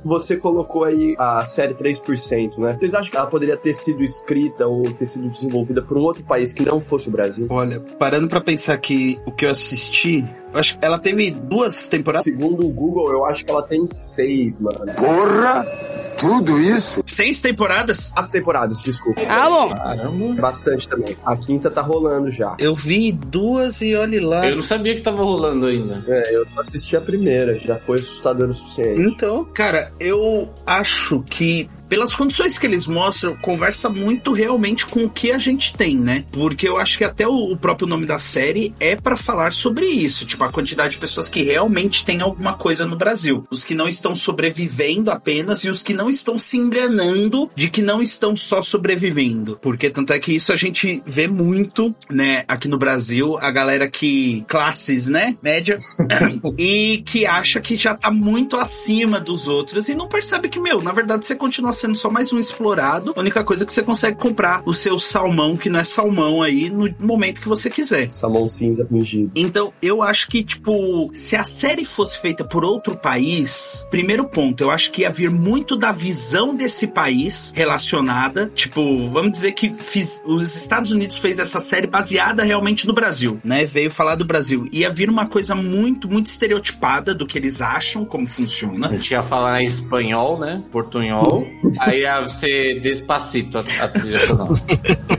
você colocou aí a série 3%, né? Vocês acham que ela poderia ter sido escrita ou ter sido desenvolvida por um outro país que não fosse o Brasil? Olha, parando para pensar que o que eu assisti, eu acho que ela teve duas temporadas. Segundo o Google, eu acho que ela tem seis, mano. Porra! Tudo isso? Seis temporadas? Quatro temporadas, desculpa. Ah, bom. Caramba. Bastante também. A quinta tá rolando já. Eu vi duas e olhe lá. Eu não sabia que tava rolando ainda. É, eu assisti a primeira, já foi assustador o suficiente. Então, cara, eu acho que pelas condições que eles mostram, conversa muito realmente com o que a gente tem, né? Porque eu acho que até o, próprio nome da série é para falar sobre isso, tipo a quantidade de pessoas que realmente têm alguma coisa no Brasil, os que não estão sobrevivendo apenas e os que não estão se enganando de que não estão só sobrevivendo, porque tanto é que isso a gente vê muito, né, aqui no Brasil, a galera que classes, né, média, e que acha que já tá muito acima dos outros e não percebe que meu, na verdade você continua sendo só mais um explorado. A única coisa é que você consegue comprar o seu salmão, que não é salmão aí, no momento que você quiser. Salmão cinza fingido. Então, eu acho que, tipo, se a série fosse feita por outro país, primeiro ponto, eu acho que ia vir muito da visão desse país relacionada. Tipo, vamos dizer que fiz, os Estados Unidos fez essa série baseada realmente no Brasil, né? Veio falar do Brasil. Ia vir uma coisa muito, muito estereotipada do que eles acham, como funciona. A gente ia falar em espanhol, né? Portunhol. Aí ia ser despacito a, a trilha sonora.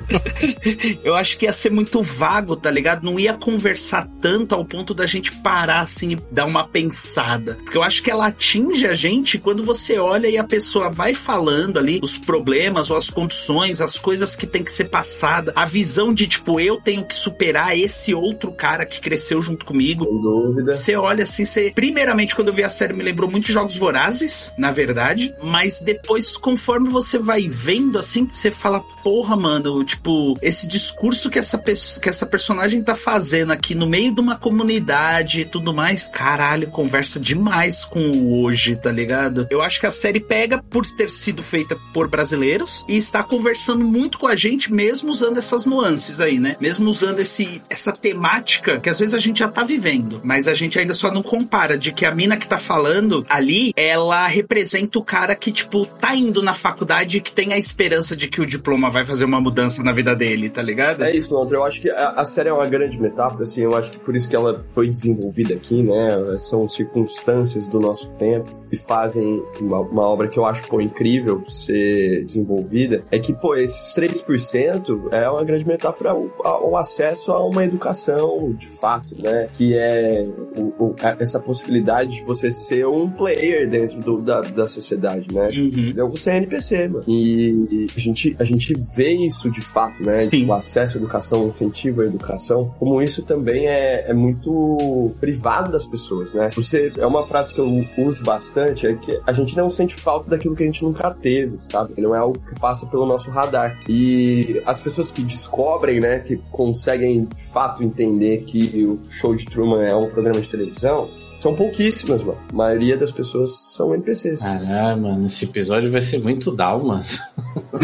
eu acho que ia ser muito vago, tá ligado? Não ia conversar tanto ao ponto da gente parar assim e dar uma pensada. Porque eu acho que ela atinge a gente quando você olha e a pessoa vai falando ali os problemas ou as condições, as coisas que tem que ser passada, a visão de tipo, eu tenho que superar esse outro cara que cresceu junto comigo. Sem dúvida. Você olha assim, você. Primeiramente, quando eu vi a série, me lembrou muito de Jogos Vorazes, na verdade. Mas depois, conforme você vai vendo, assim, você fala, porra, mano, tipo, esse discurso que essa, que essa personagem tá fazendo aqui no meio de uma comunidade e tudo mais, caralho, conversa demais com o hoje, tá ligado? Eu acho que a série pega por ter sido feita por brasileiros e está conversando muito com a gente, mesmo usando essas nuances aí, né? Mesmo usando esse, essa temática que às vezes a gente já tá vivendo, mas a gente ainda só não compara de que a mina que tá falando ali, ela representa o cara que, tipo, tá indo na faculdade que tem a esperança de que o diploma vai fazer uma mudança na vida dele, tá ligado? É isso, Londra. Eu acho que a, a série é uma grande metáfora, assim, eu acho que por isso que ela foi desenvolvida aqui, né? São circunstâncias do nosso tempo que fazem uma, uma obra que eu acho, pô, incrível ser desenvolvida. É que, pô, esses 3% é uma grande metáfora ao, ao acesso a uma educação, de fato, né? Que é o- o- essa possibilidade de você ser um player dentro do- da, da sociedade, né? Uhum. Então, É NPC, mano. E a gente, a gente vê isso de fato, né? Sim. O acesso à educação, o incentivo à educação, como isso também é, é muito privado das pessoas, né? Você, é uma frase que eu uso bastante, é que a gente não sente falta daquilo que a gente nunca teve, sabe? Não é algo que passa pelo nosso radar. E as pessoas que descobrem, né, que conseguem de fato entender que o show de Truman é um programa de televisão, são pouquíssimas, mano. A maioria das pessoas são NPCs. Caralho, mano, esse episódio vai ser muito Dalmas.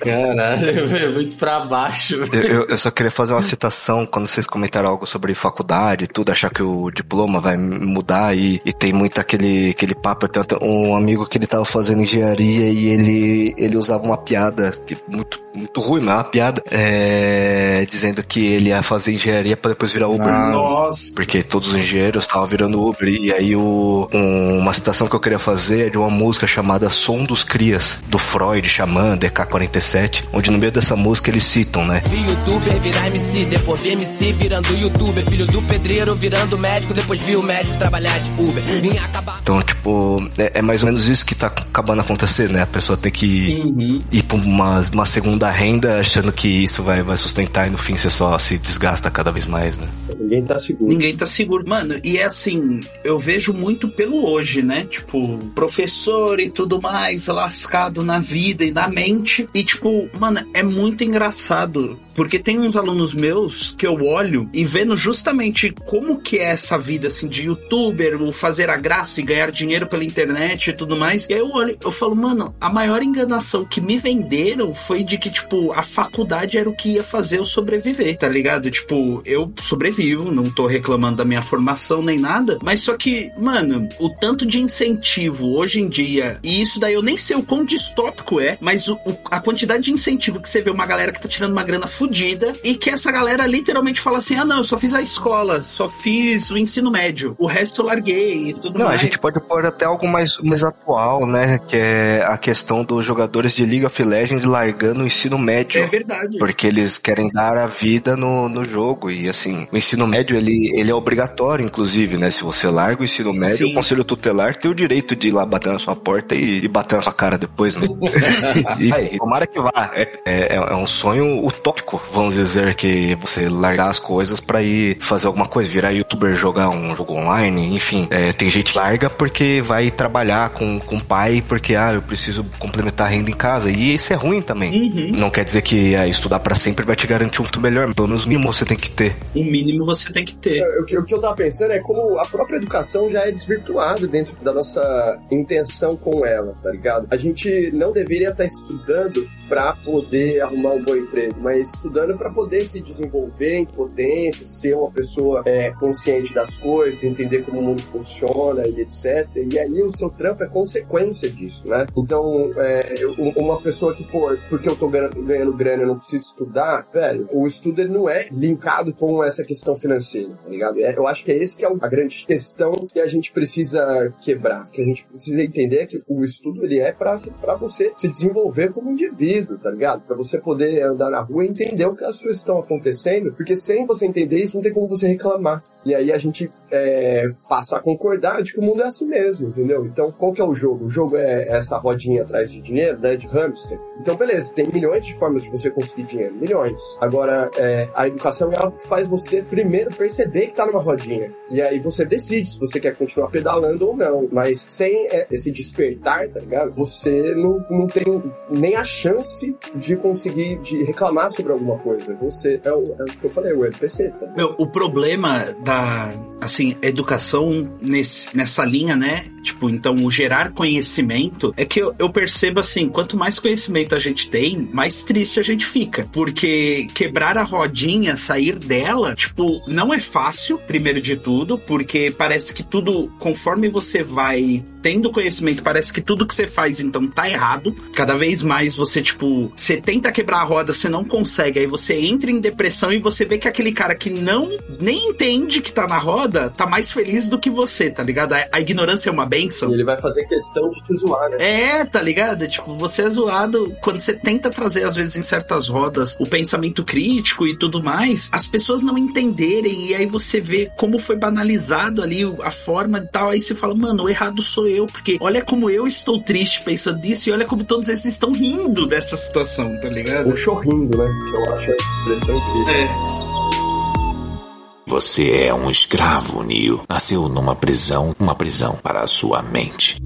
Caralho, velho, muito pra baixo. Eu, eu- só queria fazer uma citação quando vocês comentaram algo sobre faculdade e tudo, achar que o diploma vai mudar e, e tem muito aquele, aquele papo. Eu tenho até um amigo que ele tava fazendo engenharia e ele, ele usava uma piada que muito, muito ruim, mas é uma piada, é, dizendo que ele ia fazer engenharia pra depois virar Uber. Nossa. Porque todos os engenheiros estavam virando Uber. E aí o, um- uma citação que eu queria fazer é de uma música chamada Som dos Crias, do Freud, Xamã, DK47, onde no meio dessa música eles citam, né? Vi youtuber virar MC, depois vi MC virando youtuber. Filho do pedreiro virando médico, depois vi o médico trabalhar de Uber. Vim acabar. Então, tipo, é, é mais ou menos isso que tá acabando acontecendo, né? A pessoa tem que Uhum. ir pra uma, uma segunda renda achando que isso vai, vai sustentar e no fim você só se desgasta cada vez mais, né? Ninguém tá seguro. Ninguém tá seguro. Mano, e é assim, eu vejo muito pelo hoje, né? Tipo, professor e tudo mais, lascado na vida e na mente. E, tipo, mano, é muito engraçado. Porque tem uns alunos meus que eu olho e vendo justamente como que é essa vida, assim, de youtuber, o fazer a graça e ganhar dinheiro pela internet e tudo mais. E aí eu olho, eu falo, mano, a maior enganação que me venderam foi de que, tipo, a faculdade era o que ia fazer eu sobreviver, tá ligado? Tipo, eu sobrevivo, não tô reclamando da minha formação nem nada, mas só que, mano, o tanto de incentivo hoje em dia, e isso daí eu nem sei o quão distópico é, mas o, o- a quantidade de incentivo que você vê uma galera que tá tirando uma grana fodida e que essa galera literalmente fala assim: ah, não, eu só fiz a escola, só fiz o ensino médio, o resto eu larguei e tudo Não, a mais. gente pode pôr até algo mais, mais atual, né? Que é a questão dos jogadores de League of Legends largando o ensino médio. É verdade. Porque eles querem dar a vida no, no jogo. E assim, o ensino médio ele, ele é obrigatório, inclusive, né? Se você larga o ensino médio, Sim. o conselho tutelar tem o direito de ir lá bater na sua porta e, e bater na sua cara depois, né? e aí, tomara que vá. É, é, é um sonho utópico, vamos dizer, que você largar as coisas pra ir fazer alguma coisa, virar youtuber, jogar um jogo online, enfim. É, tem gente que larga porque vai trabalhar com, com o pai, porque, ah, eu preciso complementar a renda em casa. E isso é ruim também. Uhum. Não quer dizer que ah, estudar pra sempre vai te garantir um futuro melhor. Pelo menos o mínimo você tem que ter. O mínimo você tem que ter. O que, o que eu tava pensando é como a própria educação já é desvirtuada dentro da nossa intenção com ela, tá ligado? A gente não deveria estar estudando pra poder arrumar um bom emprego, mas estudando pra poder se desenvolver em potência, ser uma pessoa é, consciente das coisas, entender como o mundo funciona e etc. E aí o seu trampo é consequência disso, né? Então, é, eu- uma pessoa que, pô, porque eu tô ganhando, ganhando grana e não preciso estudar, velho, o estudo ele não é linkado com essa questão financeira, tá ligado? É, eu acho que é esse que é a grande questão que a gente precisa quebrar, que a gente precisa entender que o estudo ele é pra você se desenvolver como indivíduo, tá ligado? Pra você poder andar na rua e entender o que as coisas estão acontecendo, porque sem você entender isso, não tem como você reclamar. E aí a gente é, passa a concordar de que o mundo é assim mesmo, entendeu? Então, qual que é o jogo? O jogo é essa rodinha atrás de dinheiro, né? De hamster. Então, beleza, tem milhões de formas de você conseguir dinheiro, milhões. Agora, é, a educação ela faz você primeiro perceber que tá numa rodinha. E aí você decide se você quer continuar pedalando ou não. Mas sem é, esse despertar, tá ligado? Você não, não tem nem a chance de conseguir de reclamar sobre alguma coisa. Você é o, é o que eu falei, o NPC, tá? Meu, o problema da, assim, educação nesse, nessa linha, né? Tipo, então, o gerar conhecimento é que eu, eu percebo assim, quanto mais conhecimento a gente tem, mais triste a gente fica. Porque quebrar a rodinha, sair dela, tipo, não é fácil, primeiro de tudo, porque parece que tudo, conforme você vai tendo conhecimento, parece que tudo que você faz, então, tá errado. Cada vez mais você, tipo, você tenta quebrar a roda, você não consegue, aí você entra em depressão e você vê que aquele cara que não nem entende que tá na roda, tá mais feliz do que você, tá ligado? A, a ignorância é uma benção. E ele vai fazer questão de te zoar, né? É, tá ligado? Tipo, você é zoado quando você tenta trazer, às vezes, em certas rodas, o pensamento crítico e tudo mais, as pessoas não entenderem, e aí você vê como foi banalizado ali a forma e tal, aí você fala, mano, o errado sou eu, porque olha como eu estou triste pensando nisso, e olha como todos eles estão rindo dessa situação, tá ligado? Ou chorrindo, né? Que eu acho a expressão incrível. É. Você é um escravo, Neo. Nasceu numa prisão, uma prisão para a sua mente.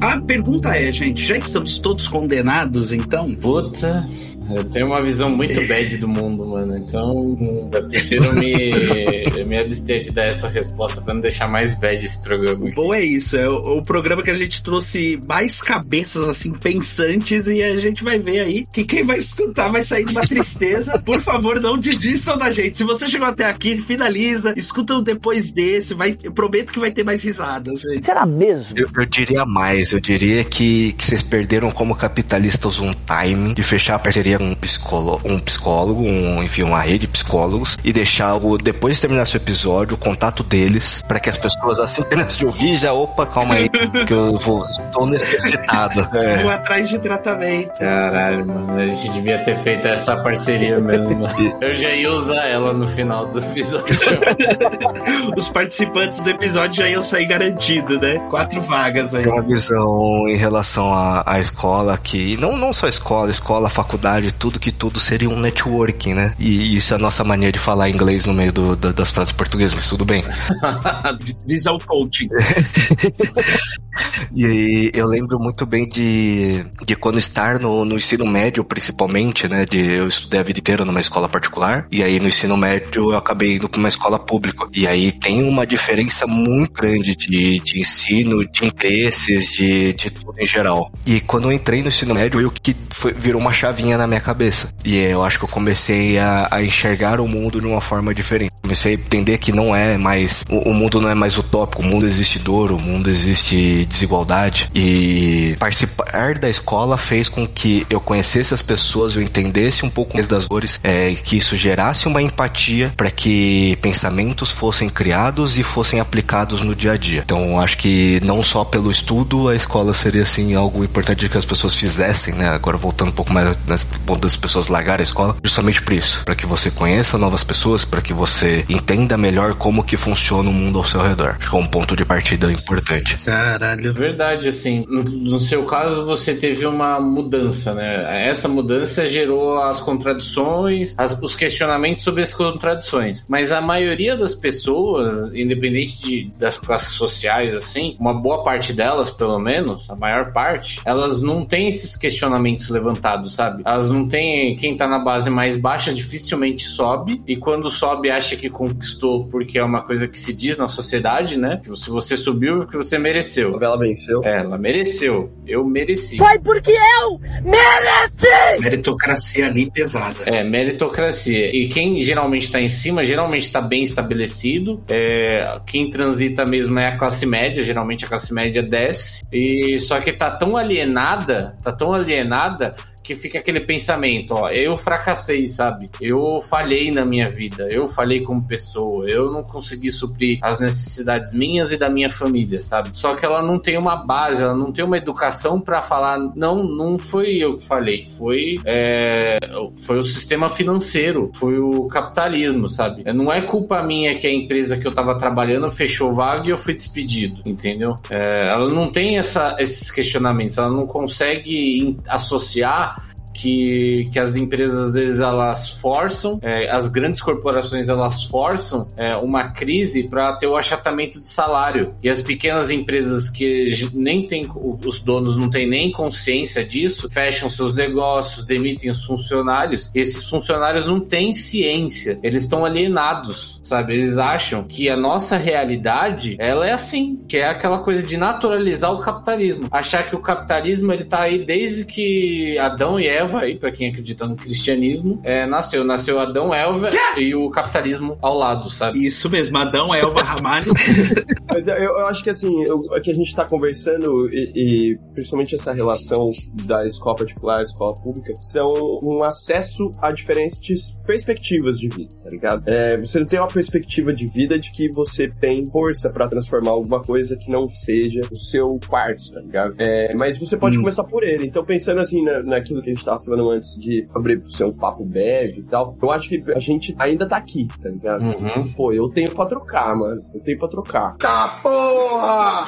A pergunta é, gente, já estamos todos condenados, então? Puta. Eu tenho uma visão muito bad do mundo, mano. Então, eu prefiro me, me abster de dar essa resposta pra não deixar mais bad esse programa. Aqui. Bom, é isso. É o, o, programa que a gente trouxe mais cabeças, assim, pensantes, e a gente vai ver aí que quem vai escutar vai sair de uma tristeza. Por favor, não desistam da gente. Se você chegou até aqui, finaliza, escuta depois desse. Vai, eu prometo que vai ter mais risadas. Gente. Será mesmo? Eu, eu, diria mais. Eu diria que, que vocês perderam como capitalistas um time de fechar a parceria um psicólogo, um psicólogo, um, enfim, uma rede de psicólogos e deixar o depois de terminar seu episódio o contato deles para que as pessoas assim terminam de ouvir já opa, calma aí, que eu vou estou necessitado. É. Vou atrás de tratamento. Caralho, mano, a gente devia ter feito essa parceria mesmo. eu já ia usar ela no final do episódio. Os participantes do episódio já iam sair garantido, né? Quatro vagas aí. Tem uma visão em relação à, à escola que não não só escola, escola, faculdade, tudo que tudo seria um networking, né? E isso é a nossa maneira de falar inglês no meio do, do, das frases portuguesas, mas tudo bem. Visão coaching. e aí, eu lembro muito bem de, de quando estar no, no ensino médio, principalmente, né? De, eu estudei a vida inteira numa escola particular, e aí no ensino médio eu acabei indo para uma escola pública. E aí tem uma diferença muito grande de, de ensino, de interesses, de, de tudo em geral. E quando eu entrei no ensino médio, eu que foi, virou uma chavinha na minha cabeça. E eu acho que eu comecei a, a enxergar o mundo de uma forma diferente. Comecei a entender que não é mais. O, o mundo não é mais utópico, o mundo existe dor, o mundo existe desigualdade. E participar da escola fez com que eu conhecesse as pessoas, eu entendesse um pouco mais das dores, é, que isso gerasse uma empatia para que pensamentos fossem criados e fossem aplicados no dia a dia. Então acho que não só pelo estudo a escola seria assim algo importante que as pessoas fizessem, né? Agora voltando um pouco mais nesse ponto das pessoas largarem a escola, justamente por isso, para que você conheça novas pessoas, para que você entenda melhor como que funciona o mundo ao seu redor. Acho que é um ponto de partida importante. Caralho. Verdade, assim, no, seu caso você teve uma mudança, né? Essa mudança gerou as contradições, as, os questionamentos sobre as contradições. Mas a maioria das pessoas, independente de, das classes sociais, assim, uma boa parte delas, pelo menos, a maior parte, elas não têm esses questionamentos levantados, sabe? Elas não têm quem tá na base mais baixa dificilmente sobe, e quando sobe acha que conquistou porque é uma coisa que se diz na sociedade, né? Que se você subiu, é que você mereceu. Bela mereceu. É, ela mereceu. Eu mereci. Foi porque eu mereci! Meritocracia ali pesada. É, meritocracia. E quem geralmente tá em cima, geralmente tá bem estabelecido. É, quem transita mesmo é a classe média, geralmente a classe média desce. E só que tá tão alienada, tá tão alienada que fica aquele pensamento, ó, eu fracassei, sabe? Eu falhei na minha vida, eu falhei como pessoa, eu não consegui suprir as necessidades minhas e da minha família, sabe? Só que ela não tem uma base, ela não tem uma educação para falar, não, não foi eu que falei, foi é, foi o sistema financeiro, foi o capitalismo, sabe? Não é culpa minha que a empresa que eu tava trabalhando fechou vaga e eu fui despedido, entendeu? É, ela não tem essa, esses questionamentos, ela não consegue associar que, que as empresas às vezes elas forçam, é, as grandes corporações elas forçam é, uma crise para ter o achatamento de salário e as pequenas empresas que nem tem os donos não têm nem consciência disso fecham seus negócios, demitem os funcionários. Esses funcionários não têm ciência, eles estão alienados, sabe? Eles acham que a nossa realidade ela é assim, que é aquela coisa de naturalizar o capitalismo, achar que o capitalismo ele tá aí desde que Adão e Eva Eva, aí, pra quem acredita no cristianismo, é, nasceu. Nasceu Adão, Eva e o capitalismo ao lado, sabe? Isso mesmo, Adão, Eva, Ramalho. Mas eu, eu acho que assim, eu, é que a gente tá conversando e, e, principalmente essa relação da escola particular e escola pública são um acesso a diferentes perspectivas de vida, tá ligado? É, você não tem uma perspectiva de vida de que você tem força para transformar alguma coisa que não seja o seu quarto, tá ligado? É, mas você pode hum. começar por ele. Então, pensando assim na, naquilo que a gente tava falando antes de abrir ser um papo bad e tal, eu acho que a gente ainda tá aqui, tá ligado? Uhum. Pô, eu tenho pra trocar, mano. Eu tenho pra trocar. Tá porra!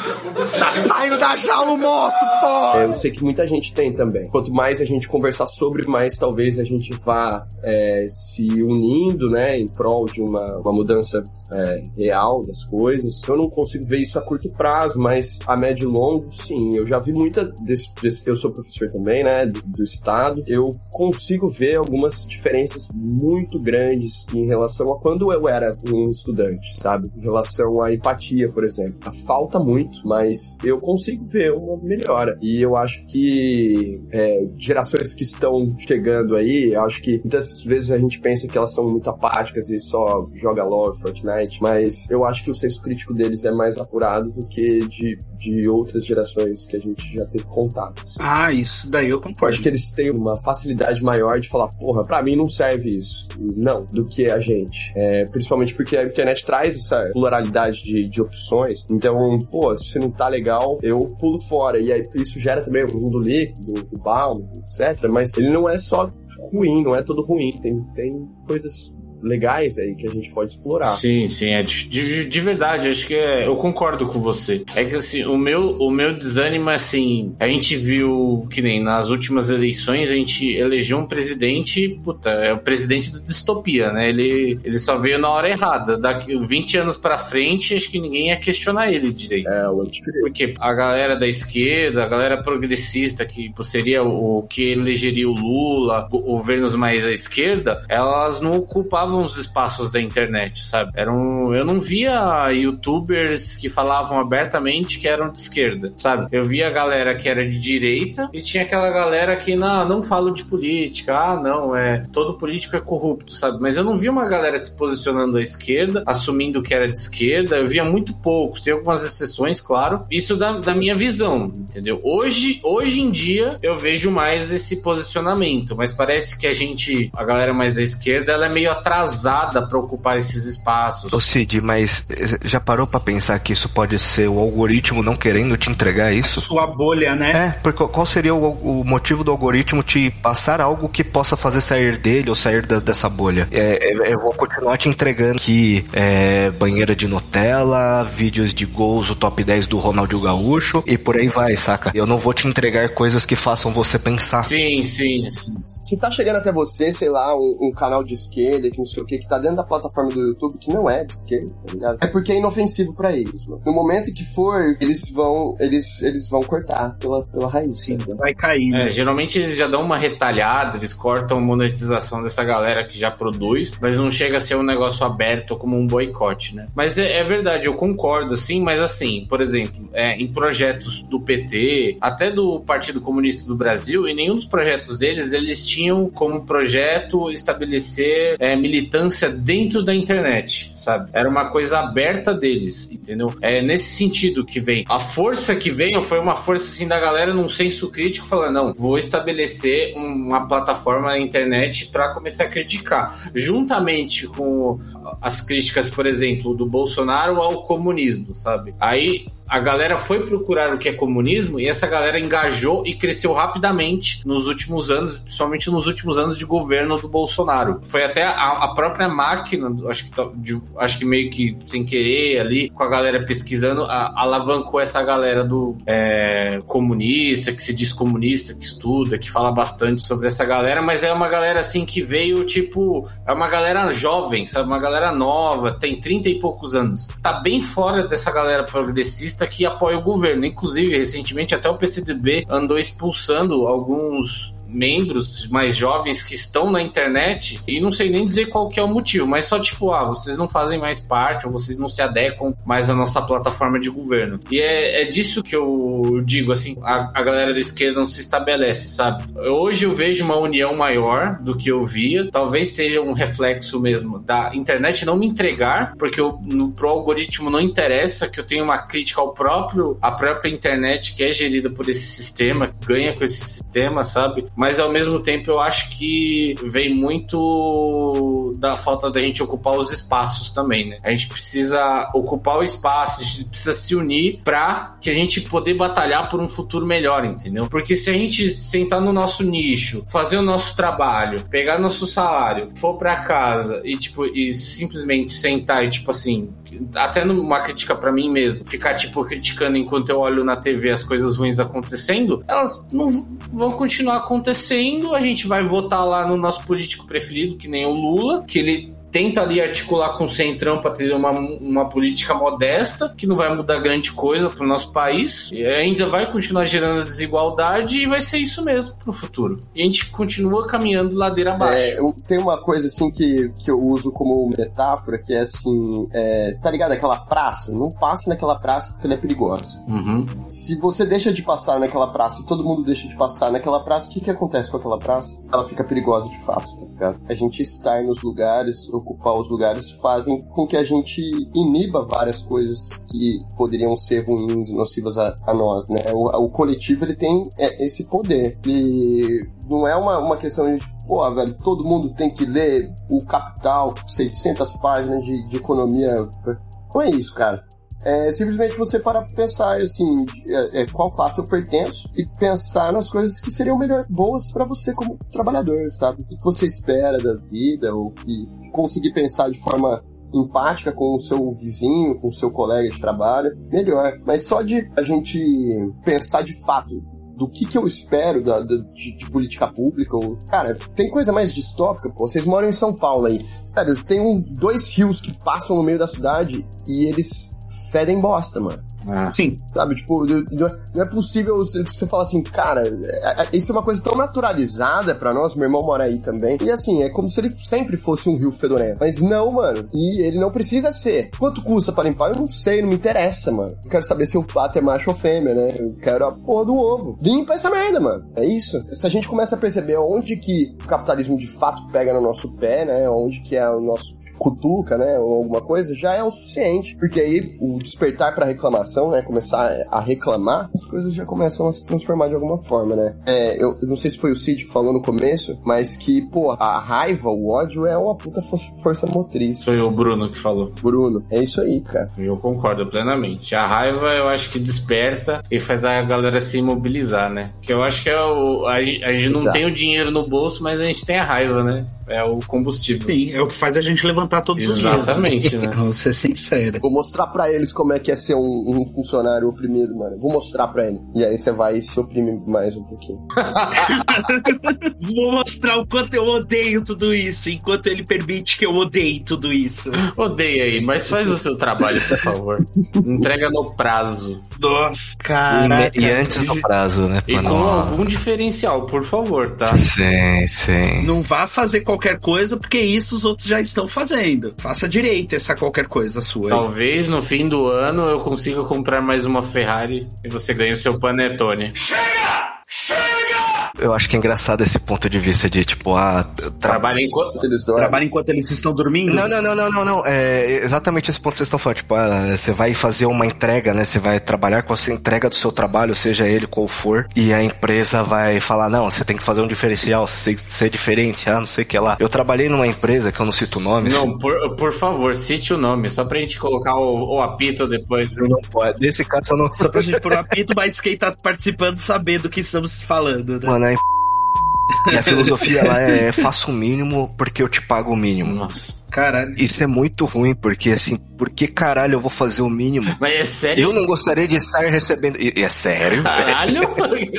Tá saindo da jaula o monstro, porra! É, eu sei que muita gente tem também. Quanto mais a gente conversar sobre, mais talvez a gente vá é, se unindo, né, em prol de uma, uma mudança é, real das coisas. Eu não consigo ver isso a curto prazo, mas a médio e longo, sim. Eu já vi muita desse, desse eu sou professor também, né, do, do estado eu consigo ver algumas diferenças muito grandes em relação a quando eu era um estudante, sabe? Em relação à empatia, por exemplo. Falta muito, mas eu consigo ver uma melhora. E eu acho que é, gerações que estão chegando aí, acho que muitas vezes a gente pensa que elas são muito apáticas e só joga LOL, Fortnite, mas eu acho que o senso crítico deles é mais apurado do que de, de outras gerações que a gente já teve contato. Assim. Ah, isso daí eu concordo. Eu acho que eles têm uma facilidade maior de falar, porra, pra mim não serve isso. Não, do que a gente. É, principalmente porque a internet traz essa pluralidade de, de opções. Então, pô, se não tá legal, eu pulo fora. E aí isso gera também o mundo líquido, o balm, etc. Mas ele não é só ruim, não é todo ruim. Tem, tem coisas legais aí que a gente pode explorar. Sim, sim, é de, de, de verdade, acho que é, eu concordo com você. É que assim, o meu, o meu desânimo é assim, a gente viu que nem nas últimas eleições a gente elegeu um presidente, puta, é o presidente da distopia, né? Ele, ele só veio na hora errada. Daqui 20 anos pra frente, acho que ninguém ia questionar ele direito. É, o Porque a galera da esquerda, a galera progressista, que seria o que elegeria o Lula, governos mais à esquerda, elas não ocupavam ocupavam os espaços da internet, sabe? Eram, eu não via youtubers que falavam abertamente que eram de esquerda, sabe? Eu via a galera que era de direita e tinha aquela galera que não, não falo de política, ah, não, é todo político é corrupto, sabe? Mas eu não vi uma galera se posicionando à esquerda, assumindo que era de esquerda, eu via muito poucos, tem algumas exceções, claro. Isso da, da minha visão, entendeu? Hoje, hoje em dia eu vejo mais esse posicionamento, mas parece que a gente, a galera mais à esquerda, ela é meio atrasada atrasada para ocupar esses espaços. Ô Cid, mas eh, já parou para pensar que isso pode ser o algoritmo não querendo te entregar isso? Sua bolha, né? É, porque qual seria o, o motivo do algoritmo te passar algo que possa fazer sair dele ou sair da, dessa bolha? É, é, eu vou continuar te entregando aqui é, banheira de Nutella, vídeos de gols, o top 10 do Ronaldinho Gaúcho e por aí vai, saca? Eu não vou te entregar coisas que façam você pensar. Sim, sim. Se tá chegando até você, sei lá, um, um canal de esquerda que não sei o que, que tá dentro da plataforma do YouTube, que não é de esquerda, tá ligado? É porque é inofensivo pra eles, mano. No momento que for, eles vão, eles, eles vão cortar pela, pela raiz. Sim, vai cair. Né? É, geralmente eles já dão uma retalhada, eles cortam a monetização dessa galera que já produz, mas não chega a ser um negócio aberto como um boicote, né? Mas é, é verdade, eu concordo, assim, mas assim, por exemplo, é, em projetos do PT, até do Partido Comunista do Brasil, em nenhum dos projetos deles, eles tinham como projeto estabelecer é, militância dentro da internet, sabe? Era uma coisa aberta deles, entendeu? É nesse sentido que vem. A força que veio foi uma força assim da galera num senso crítico falando, não, vou estabelecer uma plataforma na internet para começar a criticar, juntamente com as críticas, por exemplo, do Bolsonaro ao comunismo, sabe? Aí a galera foi procurar o que é comunismo e essa galera engajou e cresceu rapidamente nos últimos anos, principalmente nos últimos anos de governo do Bolsonaro. Foi até a, a própria máquina, acho que, de, acho que meio que sem querer ali, com a galera pesquisando, a, alavancou essa galera do é, comunista, que se diz comunista, que estuda, que fala bastante sobre essa galera, mas é uma galera assim que veio, tipo, é uma galera jovem, sabe? Uma galera nova, tem 30 e poucos anos. Tá bem fora dessa galera progressista que apoia o governo. Inclusive, recentemente, até o PCdoB andou expulsando alguns membros mais jovens que estão na internet e não sei nem dizer qual que é o motivo, mas só tipo, ah, vocês não fazem mais parte ou vocês não se adequam mais à nossa plataforma de governo. E é, é disso que eu digo, assim, a, a galera da esquerda não se estabelece, sabe? Hoje eu vejo uma união maior do que eu via, talvez esteja um reflexo mesmo da internet não me entregar, porque eu, no, pro algoritmo não interessa que eu tenha uma crítica ao próprio, a própria internet que é gerida por esse sistema, ganha com esse sistema, sabe? Mas ao mesmo tempo eu acho que vem muito da falta da gente ocupar os espaços também, né? A gente precisa ocupar o espaço, a gente precisa se unir para que a gente poder batalhar por um futuro melhor, entendeu? Porque se a gente sentar no nosso nicho, fazer o nosso trabalho, pegar nosso salário, for para casa e tipo e simplesmente sentar e tipo assim, até numa crítica para mim mesmo, ficar tipo criticando enquanto eu olho na TV as coisas ruins acontecendo, elas não vão continuar acontecendo. A gente vai votar lá no nosso político preferido, que nem o Lula, que ele tenta ali articular com o Centrão para ter uma, uma política modesta, que não vai mudar grande coisa para o nosso país, e ainda vai continuar gerando desigualdade e vai ser isso mesmo para o futuro. E a gente continua caminhando ladeira abaixo. É, tem uma coisa assim que, que eu uso como metáfora, que é assim, é, tá ligado? Aquela praça, não passe naquela praça porque ela é perigosa. Uhum. Se você deixa de passar naquela praça e todo mundo deixa de passar naquela praça, o que, que acontece com aquela praça? Ela fica perigosa de fato, tá ligado? A gente estar nos lugares, ocupar os lugares fazem com que a gente iniba várias coisas que poderiam ser ruins e nocivas a, a nós, né? O, o, coletivo, ele tem é, esse poder. E não é uma, uma questão de, pô, velho, todo mundo tem que ler o Capital, 600 páginas de, de economia. Não é isso, cara. É simplesmente você parar pra pensar, assim, é, é, qual classe eu pertenço e pensar nas coisas que seriam melhor, boas para você como trabalhador, sabe? O que você espera da vida, ou que conseguir pensar de forma empática com o seu vizinho, com o seu colega de trabalho, melhor. Mas só de a gente pensar de fato do que, que eu espero da, da de, de, política pública. Ou... Cara, tem coisa mais distópica, pô. Vocês moram em São Paulo aí. Cara, tem um, dois rios que passam no meio da cidade e eles fedem bosta, mano. Ah. Sim. Sabe, tipo, não é possível você falar assim, cara, é, é, isso é uma coisa tão naturalizada pra nós, meu irmão mora aí também. E assim, é como se ele sempre fosse um rio fedorento. Mas não, mano. E ele não precisa ser. Quanto custa pra limpar? Eu não sei, não me interessa, mano. Eu quero saber se o pato é macho ou fêmea, né? Eu quero a porra do ovo. Limpa essa merda, mano. É isso. Se a gente começa a perceber onde que o capitalismo de fato pega no nosso pé, né? Onde que é o nosso cutuca, né, ou alguma coisa, já é o suficiente. Porque aí o despertar para reclamação, né, começar a reclamar, as coisas já começam a se transformar de alguma forma, né. É, eu, eu não sei se foi o Cid que falou no começo, mas que, pô, a raiva, o ódio é uma puta força motriz. Foi o Bruno que falou. Bruno, é isso aí, cara. Eu concordo plenamente. A raiva eu acho que desperta e faz a galera se imobilizar, né? Que eu acho que é o. A, a gente não tem o dinheiro no bolso, mas a gente tem a raiva, né? É o combustível. Sim, é o que faz a gente levantar jantar todos os dias. Exatamente, né? Vamos ser sinceros. Vou mostrar pra eles como é que é ser um, um funcionário oprimido, mano. Vou mostrar pra ele. E aí você vai e se oprime mais um pouquinho. Vou mostrar o quanto eu odeio tudo isso, enquanto ele permite que eu odeie tudo isso. Odeia aí, mas faz o seu trabalho, por favor. Entrega no prazo. Nossa, E, caraca. e antes do prazo, né? E com algum diferencial, por favor, tá? Sim, sim. Não vá fazer qualquer coisa, porque isso os outros já estão fazendo. Faça direito essa qualquer coisa sua. aí. Talvez no fim do ano eu consiga comprar mais uma Ferrari e você ganhe o seu panetone. Eu acho que é engraçado esse ponto de vista de, tipo, ah, tra... Trabalha enquanto. Eles dormem. Trabalha enquanto eles estão dormindo? Não, não, não, não, não, não. É exatamente esse ponto que vocês estão falando. Tipo, ah, você vai fazer uma entrega, né? Você vai trabalhar com a sua entrega do seu trabalho, seja ele qual for, e a empresa vai falar, não, você tem que fazer um diferencial, você tem que ser diferente, ah, não sei o que lá. Eu trabalhei numa empresa, que eu não cito nomes. Não, por, por favor, cite o nome, só pra gente colocar o, o apito depois. Não pode. Nesse caso, eu não... Só pra gente pôr um apito, mas quem tá participando saber do que estamos falando, né? Mano, a E a filosofia lá é faça o mínimo porque eu te pago o mínimo. Nossa. Caralho. Isso é muito ruim, porque assim, por que caralho eu vou fazer o mínimo? Mas é sério? Eu não gostaria de estar recebendo. E e é sério? Caralho,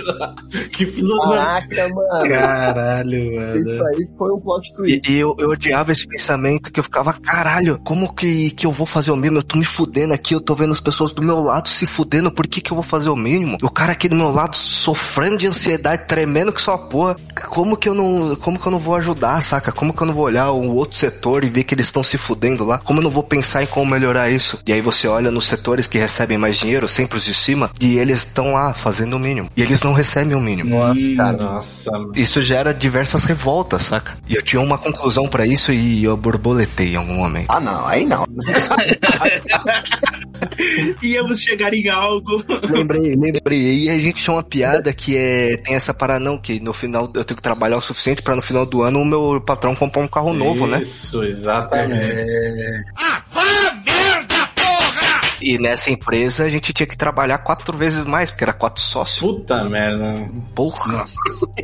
que filosofia. Caraca, mano. Caralho, mano. Isso aí foi um plot E, twist. e eu, eu odiava esse pensamento que eu ficava, caralho, como que, que eu vou fazer o mínimo? Eu tô me fudendo aqui, eu tô vendo as pessoas do meu lado se fudendo, por que que eu vou fazer o mínimo? O cara aqui do meu lado sofrendo de ansiedade, tremendo que só porra. Como que eu não, como que eu não vou ajudar, saca? Como que eu não vou olhar o outro setor e ver que eles estão se fudendo lá? Como eu não vou pensar em como melhorar isso? E aí você olha nos setores que recebem mais dinheiro, sempre os de cima, e eles estão lá fazendo o mínimo. E eles não recebem o mínimo. Nossa, cara. Nossa, mano. Isso gera diversas revoltas, saca? E eu tinha uma conclusão pra isso e eu borboletei em algum momento. Ah, não, aí não. Íamos chegar em algo. Lembrei, lembrei. E a gente tinha uma piada que é tem essa parada não que no final eu tenho que trabalhar o suficiente pra no final do ano o meu patrão comprar um carro novo, né? Isso, exatamente. E nessa empresa a gente tinha que trabalhar quatro vezes mais, porque era quatro sócios. Puta merda. Porra. Nossa.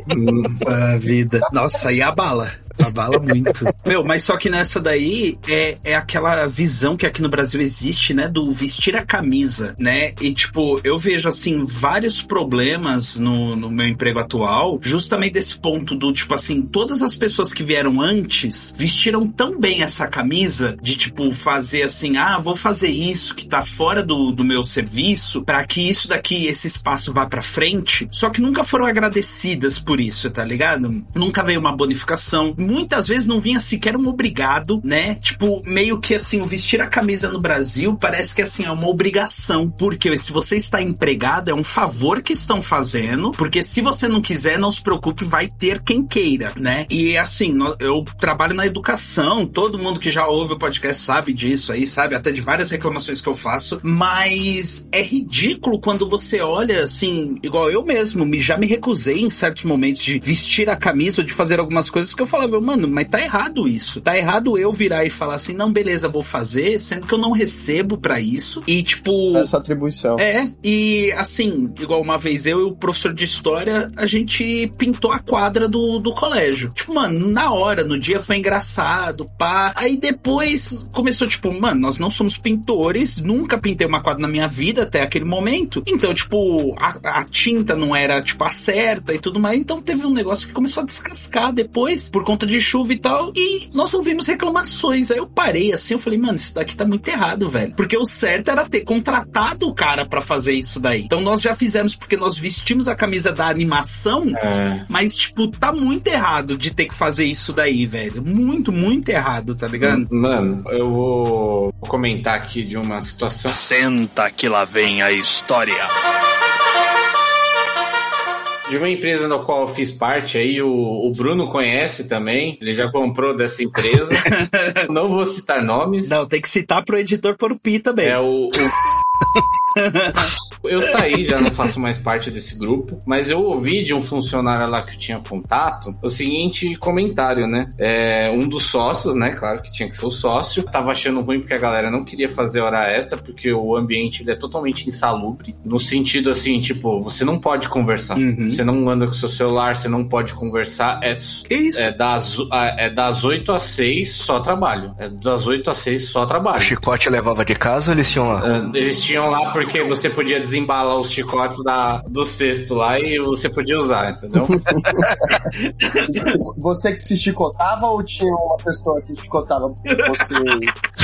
Puta vida. Nossa, e a bala. Abala muito. Meu, mas só que nessa daí é, é aquela visão que aqui no Brasil existe, né? Do vestir a camisa, né? E tipo, eu vejo assim vários problemas no, no meu emprego atual, justamente desse ponto do tipo assim, todas as pessoas que vieram antes vestiram tão bem essa camisa de tipo fazer assim, ah, vou fazer isso que tá fora do, do meu serviço para que isso daqui, esse espaço vá pra frente. Só que nunca foram agradecidas por isso, tá ligado? Nunca veio uma bonificação. Muitas vezes não vinha sequer um obrigado, né? Tipo, meio que assim, o vestir a camisa no Brasil parece que assim, é uma obrigação. Porque se você está empregado, é um favor que estão fazendo. Porque se você não quiser, não se preocupe, vai ter quem queira, né? E assim, eu trabalho na educação, todo mundo que já ouve o podcast sabe disso aí, sabe? Até de várias reclamações que eu faço. Mas é ridículo quando você olha assim, igual eu mesmo, me, já me recusei em certos momentos de vestir a camisa ou de fazer algumas coisas que eu falava, mano, mas tá errado isso. Tá errado eu virar e falar assim, não, beleza, vou fazer, sendo que eu não recebo pra isso. E tipo. Essa atribuição. É, e assim, igual uma vez eu e o professor de história, a gente pintou a quadra do, do colégio. Tipo, mano, na hora, no dia foi engraçado, pá. Aí depois começou, tipo, mano, nós não somos pintores, nunca pintei uma quadra na minha vida até aquele momento. Então, tipo, a, a tinta não era, tipo, a certa e tudo mais. Então teve um negócio que começou a descascar depois, por conta de chuva e tal. E nós ouvimos reclamações. Aí eu parei assim, eu falei, mano, isso daqui tá muito errado, velho. Porque o certo era ter contratado o cara pra fazer isso daí. Então nós já fizemos porque nós vestimos a camisa da animação, É. mas, tipo, tá muito errado de ter que fazer isso daí, velho. Muito, muito errado, tá ligado? Mano, eu vou comentar aqui de uma situação. Senta que lá vem a história. De uma empresa na qual eu fiz parte aí, o, o Bruno conhece também. Ele já comprou dessa empresa. Não vou citar nomes. Não, tem que citar pro editor por o pi também. É o. o- Eu saí, já não faço mais parte desse grupo, mas eu ouvi de um funcionário lá que tinha contato o seguinte comentário, né? É, um dos sócios, né? Claro que tinha que ser o sócio, tava achando ruim porque a galera não queria fazer hora extra, porque o ambiente ele é totalmente insalubre, no sentido assim, tipo, você não pode conversar. Uhum. Você não anda com seu celular, você não pode conversar. É, Que isso? é, das, é das 8 às 6 só trabalho. É das 8 às 6 só O trabalho. chicote levava de casa ou eles tinham lá? Ah, Eles tinham lá porque você podia desembalar os chicotes da, do cesto lá e você podia usar, entendeu? Você que se chicotava ou tinha uma pessoa que chicotava você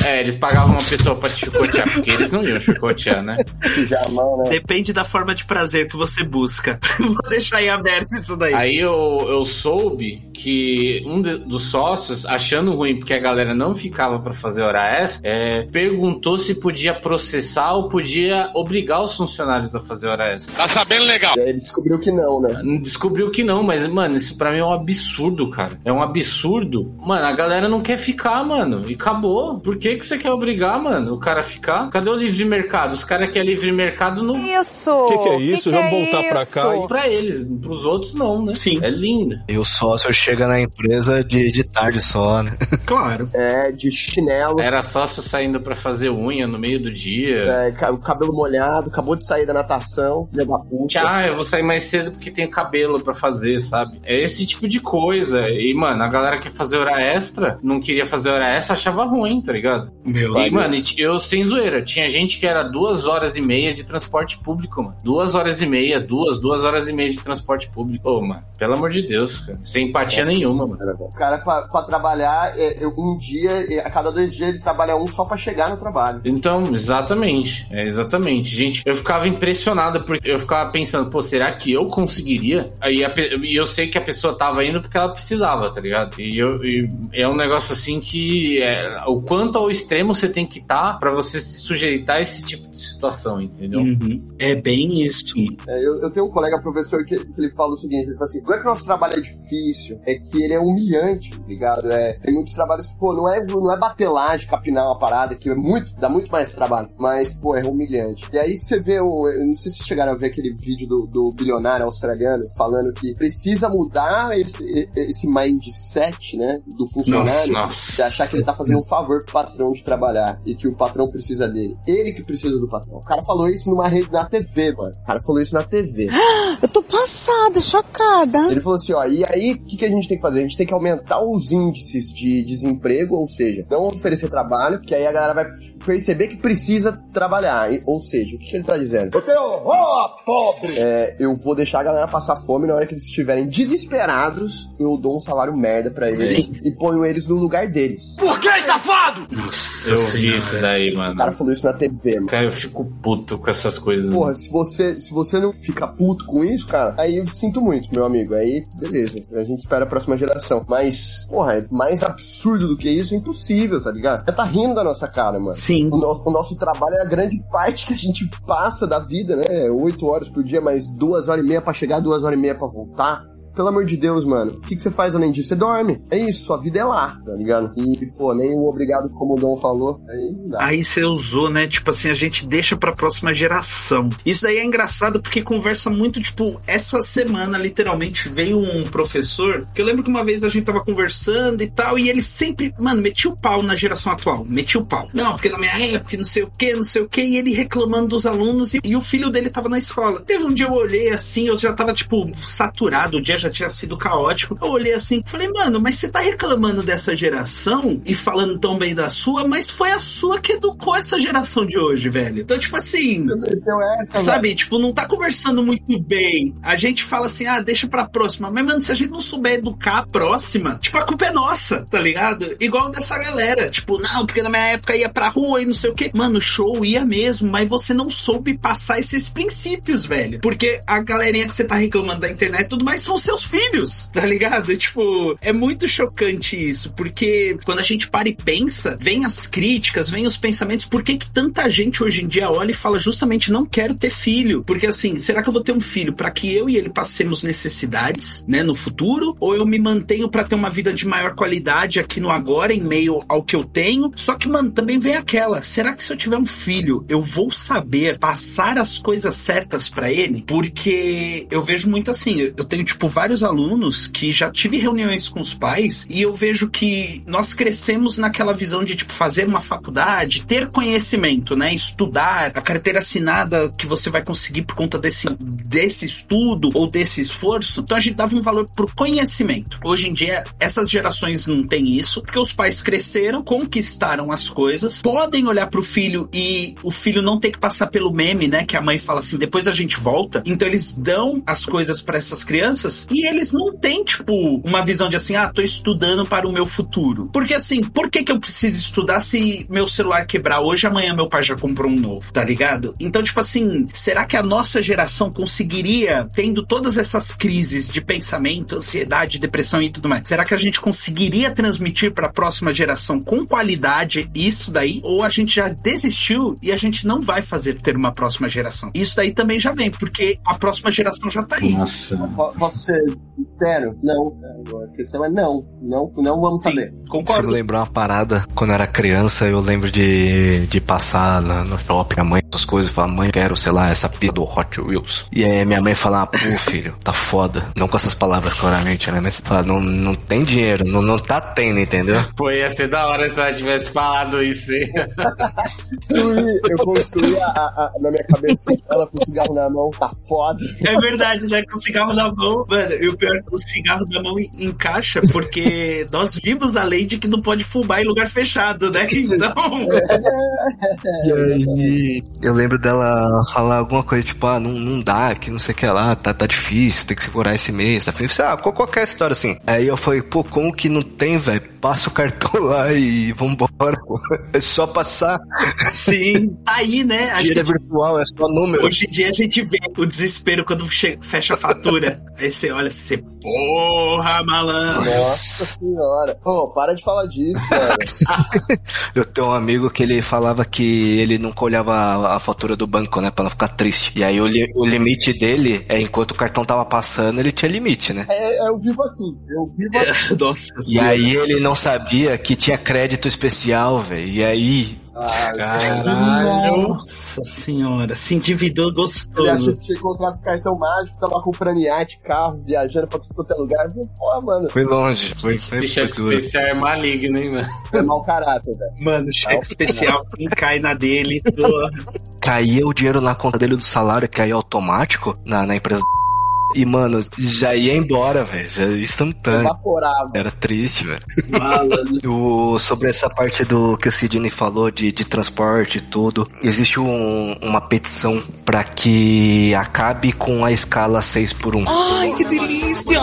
é, eles pagavam uma pessoa pra te chicotear, porque eles não iam chicotear, né? né? Depende da forma de prazer que você busca. Vou deixar aí aberto isso daí. Aí eu, eu soube que um de- dos sócios, achando ruim porque a galera não ficava pra fazer hora extra, é, perguntou se podia processar ou podia obrigar os funcionários a fazer hora extra. Tá sabendo legal. E aí ele descobriu que não, né? Descobriu que não, mas, mano, isso pra mim é um absurdo, cara. É um absurdo. Mano, a galera não quer ficar, mano. E acabou. Por que, que você quer obrigar, mano, o cara a ficar? Cadê o livre mercado? Os caras querem livre mercado no. Isso! O que, que é isso? Vamos voltar pra cá. e- Pra eles, pros outros não, né? Sim. É lindo. E o sócio chega na empresa de, de tarde só, né? Claro. É, de chinelo, Era sócio saindo pra fazer unha no meio do dia. é, o cabelo molhado, acabou de sair da natação, filha da puta. Ah, eu vou sair mais cedo porque tenho cabelo pra fazer, sabe? É esse tipo de coisa. E, mano, a galera que fazer hora extra, não queria fazer hora extra, achava ruim, tá ligado? Meu E, mano, eu sem zoeira, tinha gente que era duas horas e meia de transporte público, mano. Duas horas e meia, duas, duas horas e meia de transporte público. Ô, mano, pelo amor de Deus, cara. Sem empatia Nossa nenhuma, mano. O cara, pra, pra trabalhar, é, eu- um dia, é, a cada dois dias, ele trabalha um só pra chegar no trabalho. Então, exatamente. É exatamente. Gente, eu ficava impressionado porque eu ficava pensando, pô, será que eu conseguiria? Aí a e eu sei que a pessoa tava indo porque ela precisava, tá ligado? E, eu, e é um negócio assim que é, o quanto ao extremo você tem que estar pra você se sujeitar a esse tipo de situação, entendeu? Uhum. É bem isso. É, eu, eu tenho um colega professor que, que ele fala o seguinte, ele fala assim, não é que o nosso trabalho é difícil, é que ele é humilhante, tá ligado? É, tem muitos trabalhos que, pô, não é, não é batelagem, capinar uma parada, que é muito, dá muito mais trabalho, mas, pô, é humilhante. E aí você vê, o, eu não sei se vocês chegaram a ver aquele vídeo do, do bilionário australiano falando que precisa mudar esse, esse mindset, né, do funcionário, Nossa, de nossa. achar que ele tá fazendo um favor pro patrão de trabalhar e que o patrão precisa dele. Ele que precisa do patrão. O cara falou isso numa rede, na TV, mano. O cara falou isso na TV. Eu tô passada, chocada. Ele falou assim, ó, e aí o que, que a gente tem que fazer? A gente tem que aumentar os índices de desemprego, ou seja, não oferecer trabalho, que aí a galera vai perceber que precisa trabalhar. E- Ou seja, o que, que ele tá dizendo? Eu tenho horror, pobre! É, eu vou deixar a galera passar fome na hora que eles estiverem desesperados, eu dou um salário merda pra eles Sim. e ponho eles no lugar deles. Por que, safado? Nossa Eu senhora. vi isso daí, O mano. cara falou isso na TV, mano. Cara, eu fico puto com essas coisas. Porra, se você, se você não fica puto com isso, cara, aí eu sinto muito, meu amigo. Aí, beleza. A gente espera a próxima geração. Mas, porra, é mais absurdo do que isso é impossível, tá ligado? Já tá rindo da nossa cara, mano. Sim. O nosso, o nosso trabalho é a grande parte que a gente passa da vida, né? Oito horas por dia, mais duas horas e meia pra chegar, duas horas e meia pra voltar. Pelo amor de Deus, mano. O que, que você faz além disso? Você dorme. É isso, sua vida é lá, tá ligado? E, pô, nem o obrigado, como o Dom falou, aí. Aí você usou, né? Tipo assim, a gente deixa pra próxima geração. Isso daí é engraçado porque conversa muito, tipo, essa semana, literalmente, veio um professor, que eu lembro que uma vez a gente tava conversando e tal, e ele sempre, mano, metia o pau na geração atual. Metia o pau. Não, porque na minha época, não sei o que, não sei o que, e ele reclamando dos alunos, e, e o filho dele tava na escola. Teve um dia eu olhei assim, eu já tava, tipo, saturado, o dia já tinha sido caótico. Eu olhei assim, falei, mano, mas você tá reclamando dessa geração e falando tão bem da sua, mas foi a sua que educou essa geração de hoje, velho. Então, tipo assim, Então essa, sabe, tipo, não tá conversando muito bem. A gente fala assim, ah, deixa pra próxima. Mas, mano, se a gente não souber educar a próxima, tipo, a culpa é nossa, tá ligado? Igual dessa galera. Tipo, não, porque na minha época ia pra rua e não sei o quê. Mano, show ia mesmo, mas você não soube passar esses princípios, velho. Porque a galerinha que você tá reclamando da internet e tudo mais são seus meus filhos, tá ligado? Tipo, é muito chocante isso, porque quando a gente para e pensa, vem as críticas, vem os pensamentos, por que que tanta gente hoje em dia olha e fala justamente não quero ter filho? Porque assim, será que eu vou ter um filho para que eu e ele passemos necessidades, né, no futuro? Ou eu me mantenho para ter uma vida de maior qualidade aqui no agora, em meio ao que eu tenho? Só que, mano, também vem aquela, será que se eu tiver um filho, eu vou saber passar as coisas certas para ele? Porque eu vejo muito assim, eu tenho, tipo, vários alunos que já tive reuniões com os pais e eu vejo que nós crescemos naquela visão de, tipo, fazer uma faculdade, ter conhecimento, né? Estudar, a carteira assinada que você vai conseguir por conta desse, desse estudo ou desse esforço. Então a gente dava um valor pro conhecimento. Hoje em dia, essas gerações não têm isso, porque os pais cresceram, conquistaram as coisas, podem olhar pro filho e o filho não ter que passar pelo meme, né? Que a mãe fala assim, depois a gente volta. Então eles dão as coisas para essas crianças e eles não têm, tipo, uma visão de assim, ah, tô estudando para o meu futuro. Porque assim, por que que eu preciso estudar se meu celular quebrar hoje, amanhã meu pai já comprou um novo, tá ligado? Então, tipo assim, será que a nossa geração conseguiria, tendo todas essas crises de pensamento, ansiedade, depressão e tudo mais, será que a gente conseguiria transmitir para a próxima geração com qualidade isso daí? Ou a gente já desistiu e a gente não vai fazer ter uma próxima geração? Isso daí também já vem, porque a próxima geração já tá aí. Nossa. Posso ser sincero? Não. A questão é não. Não, não vamos Sim, saber. Concordo. Você me lembrou uma parada, quando eu era criança, eu lembro de, de passar na, no shopping, a mãe, essas coisas, falar, mãe, quero, sei lá, essa pizza do Hot Wheels. E aí minha mãe falava, pô, filho, tá foda. Não com essas palavras claramente, né? Mas fala, não, não tem dinheiro, não, não tá tendo, entendeu? Pô, ia ser da hora se ela tivesse falado isso, hein? eu construí a, a, na minha cabeça ela com o cigarro na mão, tá foda. É verdade, né? Com o cigarro na mão, mano, e o pior é que o cigarro na mão encaixa, porque nós vimos a lei de que não pode fumar em lugar fechado, né? Então. E aí, eu lembro dela falar alguma coisa tipo, ah, não, não dá, que não sei o que lá, tá, tá difícil, tem que segurar esse mês, tá difícil. Ah, qualquer história assim. Aí eu falei, pô, como que não tem, velho? Passa o cartão lá e vambora, pô. É só passar. Sim, tá aí, né? A Tira virtual, é só número. Hoje em dia a gente vê o desespero quando fecha a fatura. aí você olha, você, porra, malandro. Nossa senhora. Pô, para de falar disso, cara. eu tenho um amigo que ele falava que ele nunca olhava a, a fatura do banco, né? Pra não ficar triste. E aí o, li, o limite dele é enquanto o cartão tava passando, ele tinha limite, né? É, eu vivo assim. Eu vivo assim. Nossa E aí ele não sabia que tinha crédito especial, velho. E aí Ah, Caralho. Nossa senhora, se endividou Ele achou gostoso. que tinha com cartão mágico, tava comprando iate, carro, viajando pra tudo quanto é lugar. Pô, mano, foi longe. Foi, foi, Esse foi cheque especial é maligno, hein, mano? é mau caráter, velho. Mano, cheque especial, quem cai na dele, porra. Caía o dinheiro na conta dele do salário, caía automático na, na empresa. E, mano, já ia embora, velho. Já ia instantâneo. Evaporava. Era triste, velho. O, sobre essa parte do que o Sidney falou de, de transporte e tudo, existe um- uma petição para que acabe com a escala 6 por 1. Ai, que delícia!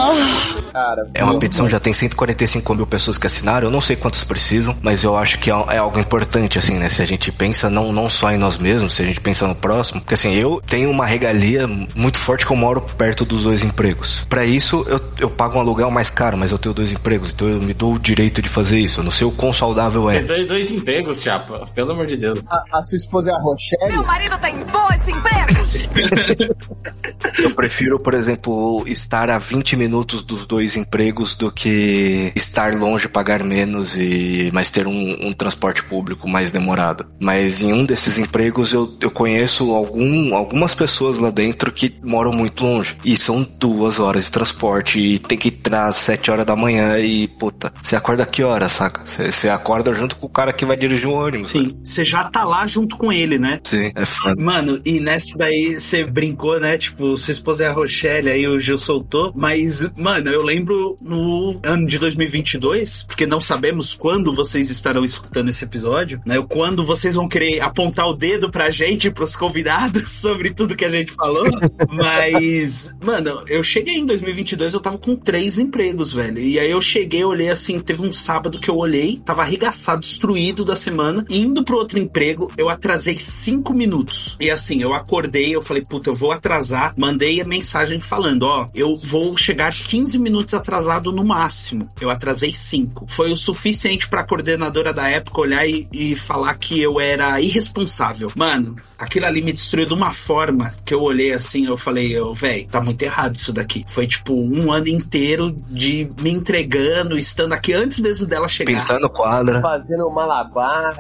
Cara, É uma petição, já tem 145 mil pessoas que assinaram. Eu não sei quantas precisam, mas eu acho que é é algo importante, assim, né? Se a gente pensa não, não só em nós mesmos, se a gente pensa no próximo. Porque, assim, eu tenho uma regalia muito forte que eu moro perto dos dois empregos. Pra isso, eu, eu pago um aluguel mais caro, mas eu tenho dois empregos, então eu me dou o direito de fazer isso. Eu não sei o quão saudável é. Tem dois, dois empregos, chapa. Pelo amor de Deus. a, a sua esposa é a Rochelle? Meu marido tem dois empregos. Eu prefiro, por exemplo, estar a 20 minutos dos dois empregos do que estar longe, pagar menos e mas ter um, um transporte público mais demorado. Mas em um desses empregos eu, eu conheço algum, algumas pessoas lá dentro que moram muito longe. E são duas horas de transporte e tem que entrar às 7 horas da manhã e, puta, você acorda que hora, saca? Você, acorda junto com o cara que vai dirigir o ônibus. Sim, você já tá lá junto com ele, né? Sim, é foda. Mano, e nessa daí você brincou, né? Tipo, sua esposa é a Rochelle, aí o Gil soltou. Mas, mano, eu lembro no ano de 2022, porque não sabemos quando vocês estarão escutando esse episódio, né? Quando vocês vão querer apontar o dedo pra gente, pros convidados, sobre tudo que a gente falou. Mas, mano, Mano, eu cheguei em 2022, eu tava com três empregos, velho. E aí eu cheguei, olhei assim, teve um sábado que eu olhei, tava arregaçado, destruído da semana. Indo pro outro emprego, eu atrasei cinco minutos. E assim, eu acordei, eu falei, puta, eu vou atrasar. Mandei a mensagem falando, ó, eu vou chegar 15 minutos atrasado no máximo. Eu atrasei cinco. Foi o suficiente pra coordenadora da época olhar e, e falar que eu era irresponsável. Mano, aquilo ali me destruiu de uma forma que eu olhei assim, eu falei, eu, velho, tá muito errado isso daqui. Foi tipo um ano inteiro de me entregando, estando aqui antes mesmo dela chegar. Pintando quadra. Fazendo malabar,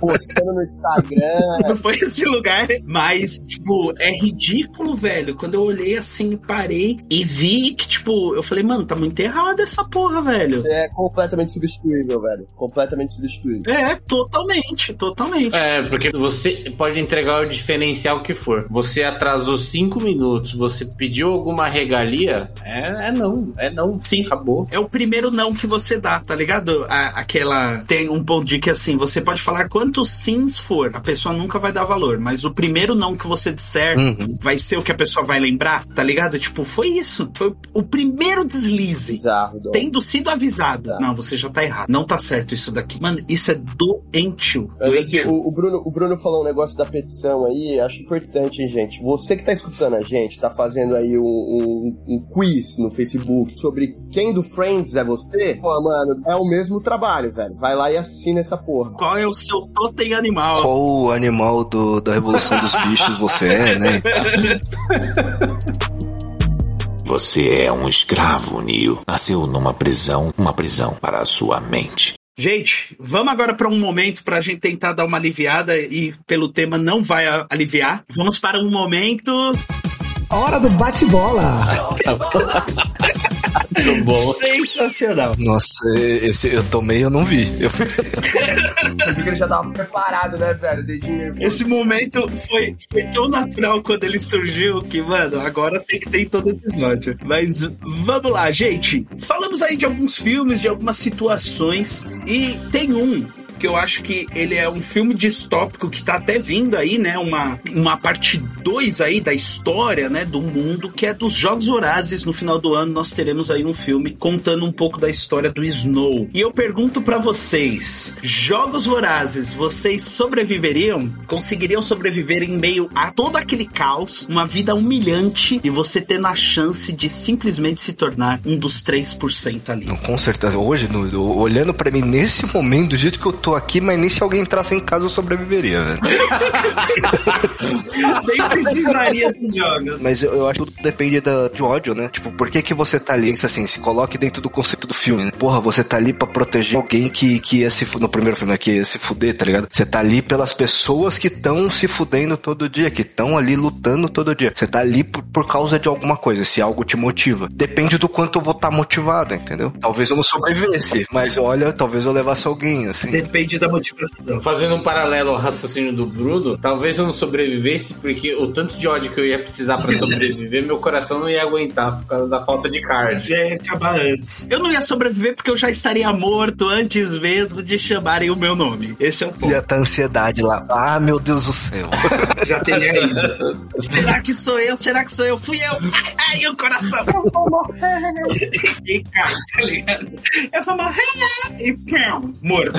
postando no Instagram. Não foi esse lugar, mas, tipo, é ridículo, velho. Quando eu olhei assim, parei e vi que, tipo, eu falei, mano, tá muito errado essa porra, velho. É completamente substituível, velho. Completamente substituível. É, totalmente, totalmente. É, porque você pode entregar o diferencial que for. Você atrasou cinco minutos, você pediu alguma regalia, é, é não, é não. Sim. Acabou. É o primeiro não que você dá, tá ligado? A- aquela. Tem um ponto de que assim, você pode falar quantos sims for, a pessoa nunca vai dar valor, mas o primeiro não que você disser Uhum. vai ser o que a pessoa vai lembrar, tá ligado? Tipo, foi isso. Foi o primeiro deslize. Bizarro. Tendo sido avisado. Não, você já tá errado. Não tá certo isso daqui. Mano, isso é doentio. Assim, Doentio. o, o Bruno, o Bruno falou um negócio da petição aí, acho importante, hein, gente. Você que tá escutando a gente, tá fazendo aí um, um- um quiz no Facebook sobre quem do Friends é você, pô, mano, é o mesmo trabalho, velho. Vai lá e assina essa porra. Qual é o seu totem animal? Qual o animal do, da Revolução dos Bichos você é, né? Você é um escravo, Neo. Nasceu numa prisão, uma prisão para a sua mente. Gente, vamos agora para um momento para a gente tentar dar uma aliviada e pelo tema não vai aliviar. Vamos para um momento Hora do bate-bola. Muito bom. sensacional. Nossa, esse eu tomei eu não vi. Eu fui... Eu vi que ele já tava preparado, né, velho? Dedinho. Esse momento foi, foi tão natural quando ele surgiu que, mano, agora tem que ter em todo episódio. Mas vamos lá, gente. Falamos aí de alguns filmes, de algumas situações e tem um que eu acho que ele é um filme distópico que tá até vindo aí, né? Uma, uma parte 2 aí da história, né? Do mundo, que é dos Jogos Vorazes. No final do ano nós teremos aí um filme contando um pouco da história do Snow. E eu pergunto pra vocês: Jogos Vorazes, vocês sobreviveriam? Conseguiriam sobreviver em meio a todo aquele caos, uma vida humilhante e você tendo a chance de simplesmente se tornar um dos 3% ali? Com certeza. Hoje, no- olhando pra mim nesse momento, do jeito que eu tô aqui, mas nem se alguém entrasse em casa eu sobreviveria, velho. Nem precisaria dos jogos. Mas eu, eu acho que tudo depende da, de ódio, né? Tipo, por que que você tá ali? Isso, Assim, se coloque dentro do conceito do filme, né? Porra, você tá ali pra proteger alguém que, que ia se no primeiro filme, né? que ia se fuder, tá ligado? Você tá ali pelas pessoas que estão se fudendo todo dia, que estão ali lutando todo dia. Você tá ali por, por causa de alguma coisa, se algo te motiva. Depende do quanto eu vou estar motivado, entendeu? Talvez eu não sobrevivesse, mas olha, talvez eu levasse alguém, assim. Depende da motivação. Fazendo um paralelo ao raciocínio do Bruno, talvez eu não sobrevivesse porque o tanto de ódio que eu ia precisar pra sobreviver, meu coração não ia aguentar por causa da falta de card. Já ia acabar antes. Eu não ia sobreviver porque eu já estaria morto antes mesmo de chamarem o meu nome. Esse é o ponto. Ia tá ansiedade lá. Ah, meu Deus do céu. Já teria ido. Será que sou eu? Será que sou eu? Fui eu! Ai, ai o coração! e cai, tá ligado? Eu vou morrer! E pão, morto.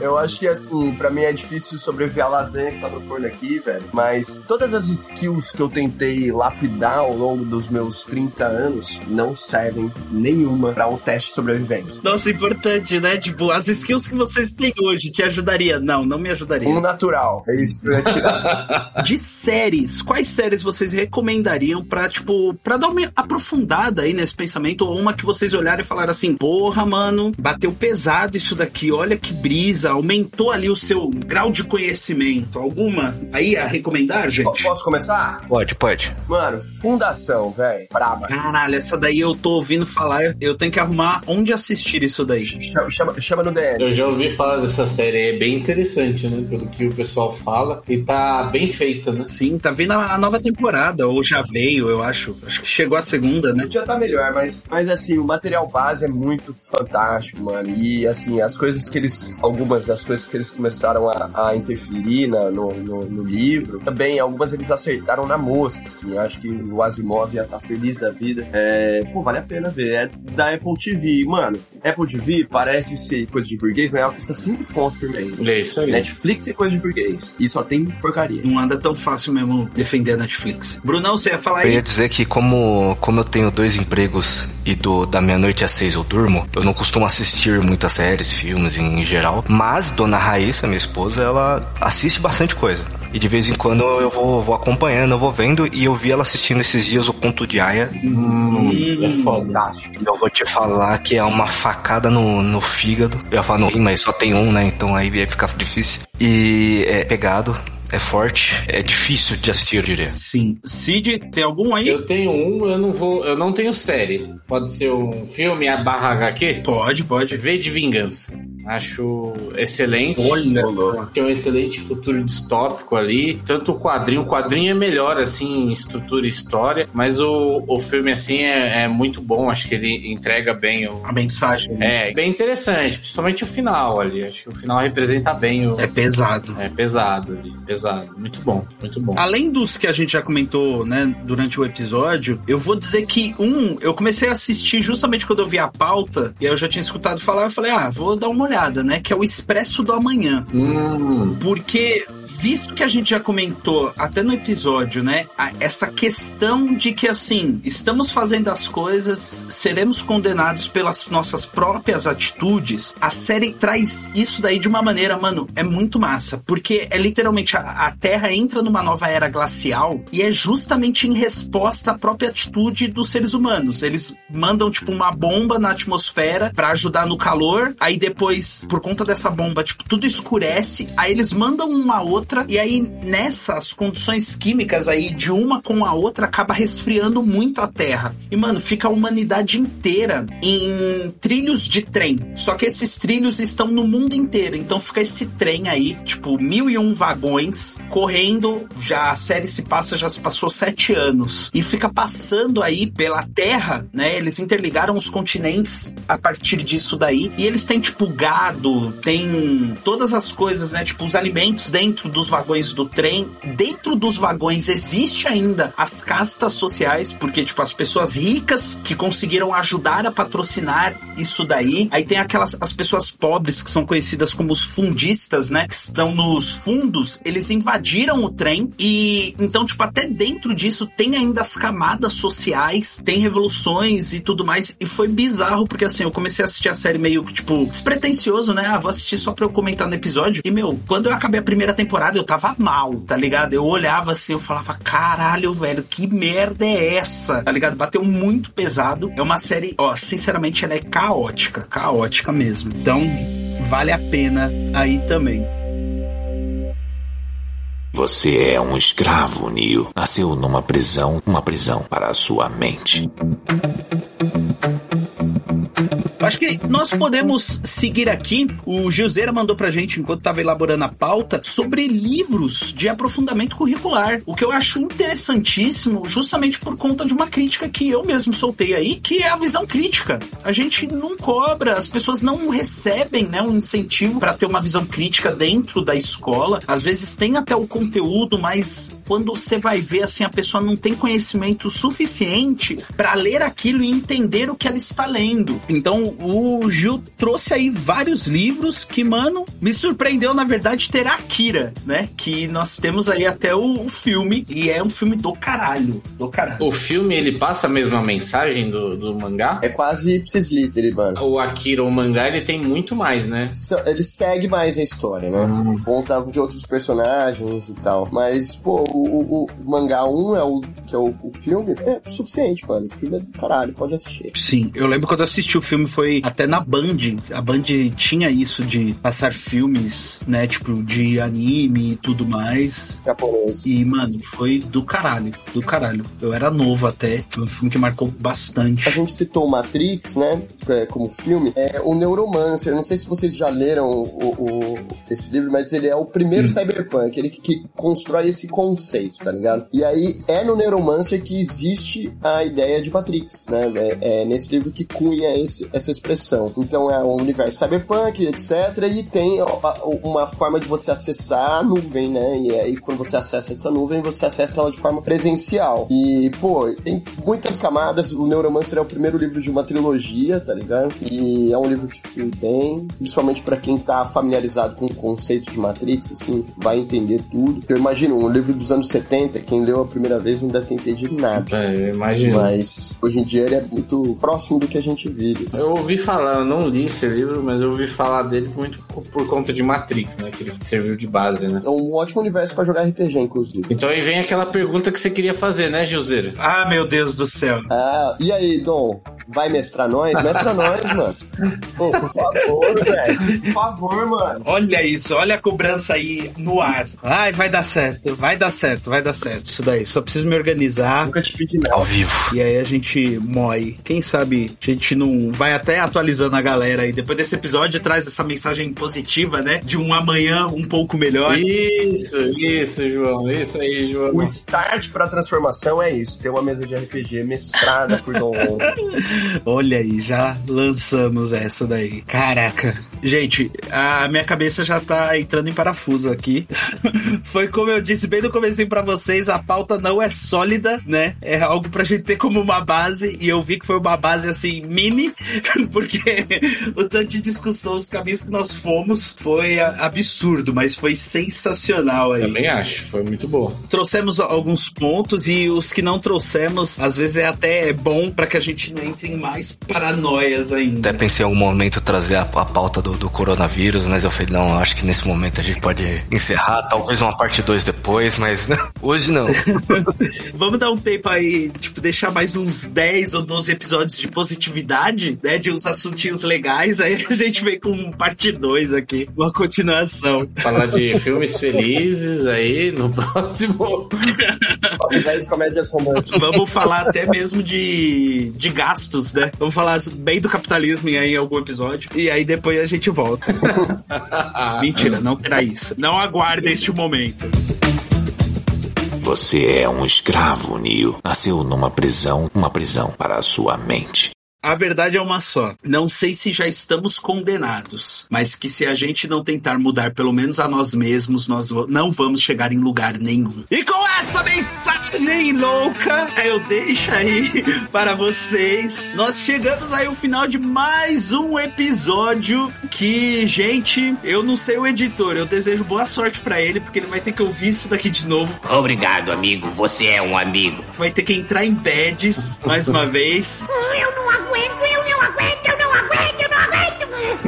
Eu acho que, assim, pra mim é difícil sobreviver a lasanha que tá no forno aqui, velho. Mas todas as skills que eu tentei lapidar ao longo dos meus 30 anos não servem nenhuma pra um teste de sobrevivência. Nossa, importante, né? Tipo, as skills que vocês têm hoje te ajudaria? Não, não me ajudaria. Um natural. É isso que eu ia tirar. De séries, quais séries vocês recomendariam pra, tipo, pra dar uma aprofundada aí nesse pensamento? Ou uma que vocês olharem e falaram assim, porra, mano, bateu pesado isso daqui, olha que brisa, aumentou ali o seu grau de conhecimento. Alguma aí a recomendar, gente? Posso começar? Pode, pode. Mano, Fundação, velho. Braba. Caralho, essa daí eu tô ouvindo falar, eu tenho que arrumar onde assistir isso daí. Chama, chama, chama no DM. Eu já ouvi falar dessa série, é bem interessante, né? Pelo que o pessoal fala. E tá bem feita, né? Sim, tá vindo a nova temporada, ou já veio, eu acho. Acho que chegou a segunda, né? Já tá melhor, mas, mas assim, o material base é muito fantástico, mano. E assim, as coisas que eles. Algumas algumas das coisas que eles começaram a, a interferir na, no, no, no, livro. Também, algumas eles acertaram na mosca, assim. Eu acho que o Asimov ia estar tá feliz da vida. É, pô, vale a pena ver. É da Apple TV. Mano, Apple TV parece ser coisa de burguês, mas ela custa 5 pontos por mês. É isso aí. Netflix é coisa de burguês. E só tem porcaria. Não anda tão fácil mesmo defender a Netflix. Brunão, você ia falar aí? Eu ia dizer que como, como eu tenho dois empregos e do, da meia-noite às seis eu durmo, eu não costumo assistir muitas séries, filmes em geral. Mas Dona Raíssa, minha esposa, ela assiste bastante coisa. E de vez em quando eu vou, vou acompanhando, eu vou vendo, e eu vi ela assistindo esses dias o Conto de Aya. Hum, é fantástico. Eu vou te falar que é uma facada no, no fígado. Eu ia falar no rim, mas só tem um, né? Então aí ia ficar difícil. E é pegado é forte, é difícil de assistir, eu diria. Sim. Cid, tem algum aí? Eu tenho um, eu não vou, eu não tenho série. Pode ser um filme a barra HQ? Pode, pode. V de Vingança. Acho excelente. Olha, tem um excelente futuro distópico ali. Tanto o quadrinho, o quadrinho é melhor, assim, em estrutura e história, mas o, o filme, assim, é, é muito bom. Acho que ele entrega bem o... a mensagem. Né? É, bem interessante, principalmente o final ali. Acho que o final representa bem o. É pesado. É pesado ali. Pesado. Muito bom, muito bom. Além dos que a gente já comentou, né, durante o episódio, eu vou dizer que um, eu comecei a assistir justamente quando eu vi a pauta, e aí eu já tinha escutado falar, eu falei, ah, vou dar uma olhada olhada, né? Que é o Expresso do Amanhã. Hum. Porque, visto que a gente já comentou até no episódio, né? Essa questão de que, assim, estamos fazendo as coisas, seremos condenados pelas nossas próprias atitudes. A série traz isso daí de uma maneira, mano, é muito massa. Porque é literalmente a, a Terra entra numa nova era glacial e é justamente em resposta à própria atitude dos seres humanos. Eles mandam, tipo, uma bomba na atmosfera para ajudar no calor, aí depois por conta dessa bomba, tipo, tudo escurece, aí eles mandam uma outra, e aí nessas condições químicas aí, de uma com a outra, acaba resfriando muito a Terra. E, mano, fica a humanidade inteira em trilhos de trem. Só que esses trilhos estão no mundo inteiro. Então fica esse trem aí, tipo, mil e um vagões, correndo. Já a série se passa, já se passou sete anos. E fica passando aí pela Terra, né? Eles interligaram os continentes a partir disso daí. E eles têm, tipo, mercado, tem todas as coisas, né? Tipo, os alimentos dentro dos vagões do trem. Dentro dos vagões existe ainda as castas sociais, porque, tipo, as pessoas ricas que conseguiram ajudar a patrocinar isso daí. Aí tem aquelas as pessoas pobres que são conhecidas como os fundistas, né? Que estão nos fundos, eles invadiram o trem e então, tipo, até dentro disso tem ainda as camadas sociais, tem revoluções e tudo mais. E foi bizarro, porque assim, eu comecei a assistir a série meio, tipo, despretensioso né? Ah, vou assistir só pra eu comentar no episódio. E, meu, quando eu acabei a primeira temporada, eu tava mal, tá ligado? Eu olhava assim, eu falava, caralho, velho, que merda é essa? Tá ligado? Bateu muito pesado. É uma série, ó, sinceramente, ela é caótica. Caótica mesmo. Então, vale a pena aí também. Você é um escravo, Neo. Nasceu numa prisão, uma prisão para a sua mente. Acho que nós podemos seguir aqui. O Gilzeira mandou pra gente, enquanto estava elaborando a pauta, sobre livros de aprofundamento curricular. O que eu acho interessantíssimo, justamente por conta de uma crítica que eu mesmo soltei aí, que é a visão crítica. A gente não cobra, as pessoas não recebem né, um incentivo para ter uma visão crítica dentro da escola. Às vezes tem até o conteúdo, mas quando você vai ver, assim, a pessoa não tem conhecimento suficiente para ler aquilo e entender o que ela está lendo. Então, o Gil trouxe aí vários livros que, mano, me surpreendeu, na verdade, ter Akira, né? Que nós temos aí até o, o filme, e é um filme do caralho, do caralho. O filme, ele passa a mesma mensagem do, do mangá? É quase ipsis literis, mano. O Akira, o mangá, ele tem muito mais, né? Ele segue mais a história, né? Hum. Conta de outros personagens e tal. Mas, pô, o, o, o mangá 1 é o que é o, o filme, é suficiente, mano. O filme é do caralho, pode assistir. Sim, eu lembro quando assisti o filme, foi até na Band. A Band tinha isso de passar filmes, né? Tipo, de anime e tudo mais. Japonês. E, mano, foi do caralho. Do caralho. Eu era novo até. Foi um filme que marcou bastante. A gente citou Matrix, né? É, como filme. É o Neuromancer. Não sei se vocês já leram o, o esse livro, mas ele é o primeiro hum. cyberpunk. Ele que, que constrói esse conceito, tá ligado? E aí é no Neuromancer que existe a ideia de Matrix, né? É, é nesse livro que cunha esse, essa expressão. Então é um universo cyberpunk, etc. E tem uma forma de você acessar a nuvem, né? E aí quando você acessa essa nuvem, você acessa ela de forma presencial. E, pô, tem muitas camadas. O Neuromancer é o primeiro livro de uma trilogia, tá ligado? E é um livro que flui bem, principalmente para quem tá familiarizado com o conceito de Matrix, assim, vai entender tudo. Eu imagino, um livro dos anos 70, quem leu a primeira vez ainda tem entendido nada. É, eu imagino. Mas hoje em dia ele é muito próximo do que a gente vive. Assim. Eu ouvi falar, eu não li esse livro, mas eu ouvi falar dele muito por conta de Matrix, né? Que ele serviu de base, né? É um ótimo universo para jogar RPG, inclusive. Então aí vem aquela pergunta que você queria fazer, né, Gilzeiro? Ah, meu Deus do céu. Ah, e aí, Dom? Vai mestrar nós? Mestra nós, mano. Pô, por favor, velho. Por favor, mano. Olha isso, olha a cobrança aí no ar. Ai, vai dar certo, vai dar certo, vai dar certo. Isso daí, só preciso me organizar. Nunca te pedi nada. Ao vivo. E aí a gente moe. Quem sabe a gente não vai até atualizando a galera aí. Depois desse episódio traz essa mensagem positiva, né? De um amanhã um pouco melhor. Isso, isso, João. Isso aí, João. O start pra transformação é isso. Ter uma mesa de RPG mestrada por Dom Olha aí, já lançamos essa daí. Caraca. Gente, a minha cabeça já tá entrando em parafuso aqui. Foi como eu disse bem no começo para vocês, a pauta não é sólida, né? É algo pra gente ter como uma base e eu vi que foi uma base assim mini, porque o tanto de discussão, os caminhos que nós fomos foi absurdo, mas foi sensacional aí. Também acho, foi muito bom. Trouxemos alguns pontos e os que não trouxemos, às vezes é até bom para que a gente não entre em mais paranoias ainda. Até pensei em algum momento trazer a, a pauta do, do, coronavírus, mas eu falei, não, acho que nesse momento a gente pode encerrar, talvez uma parte 2 depois, mas não, hoje não. Vamos dar um tempo aí, tipo, deixar mais uns 10 ou 12 episódios de positividade, né? De uns assuntinhos legais, aí a gente vem com parte 2 aqui, uma continuação. Falar de filmes felizes aí no próximo. 10 comédias românticas. Vamos falar até mesmo de, de gastos, né? Vamos falar bem do capitalismo aí em algum episódio. E aí depois a gente volta. Mentira, não terá isso. Não aguarde este momento. Você é um escravo, Neo. Nasceu numa prisão, uma prisão para a sua mente. A verdade é uma só. Não sei se já estamos condenados, mas que se a gente não tentar mudar pelo menos a nós mesmos, nós não vamos chegar em lugar nenhum. E com essa mensagem louca, eu deixo aí para vocês. Nós chegamos aí ao final de mais um episódio que, gente, eu não sei o editor, eu desejo boa sorte para ele porque ele vai ter que ouvir isso daqui de novo. Obrigado, amigo. Você é um amigo. Vai ter que entrar em beds mais uma vez.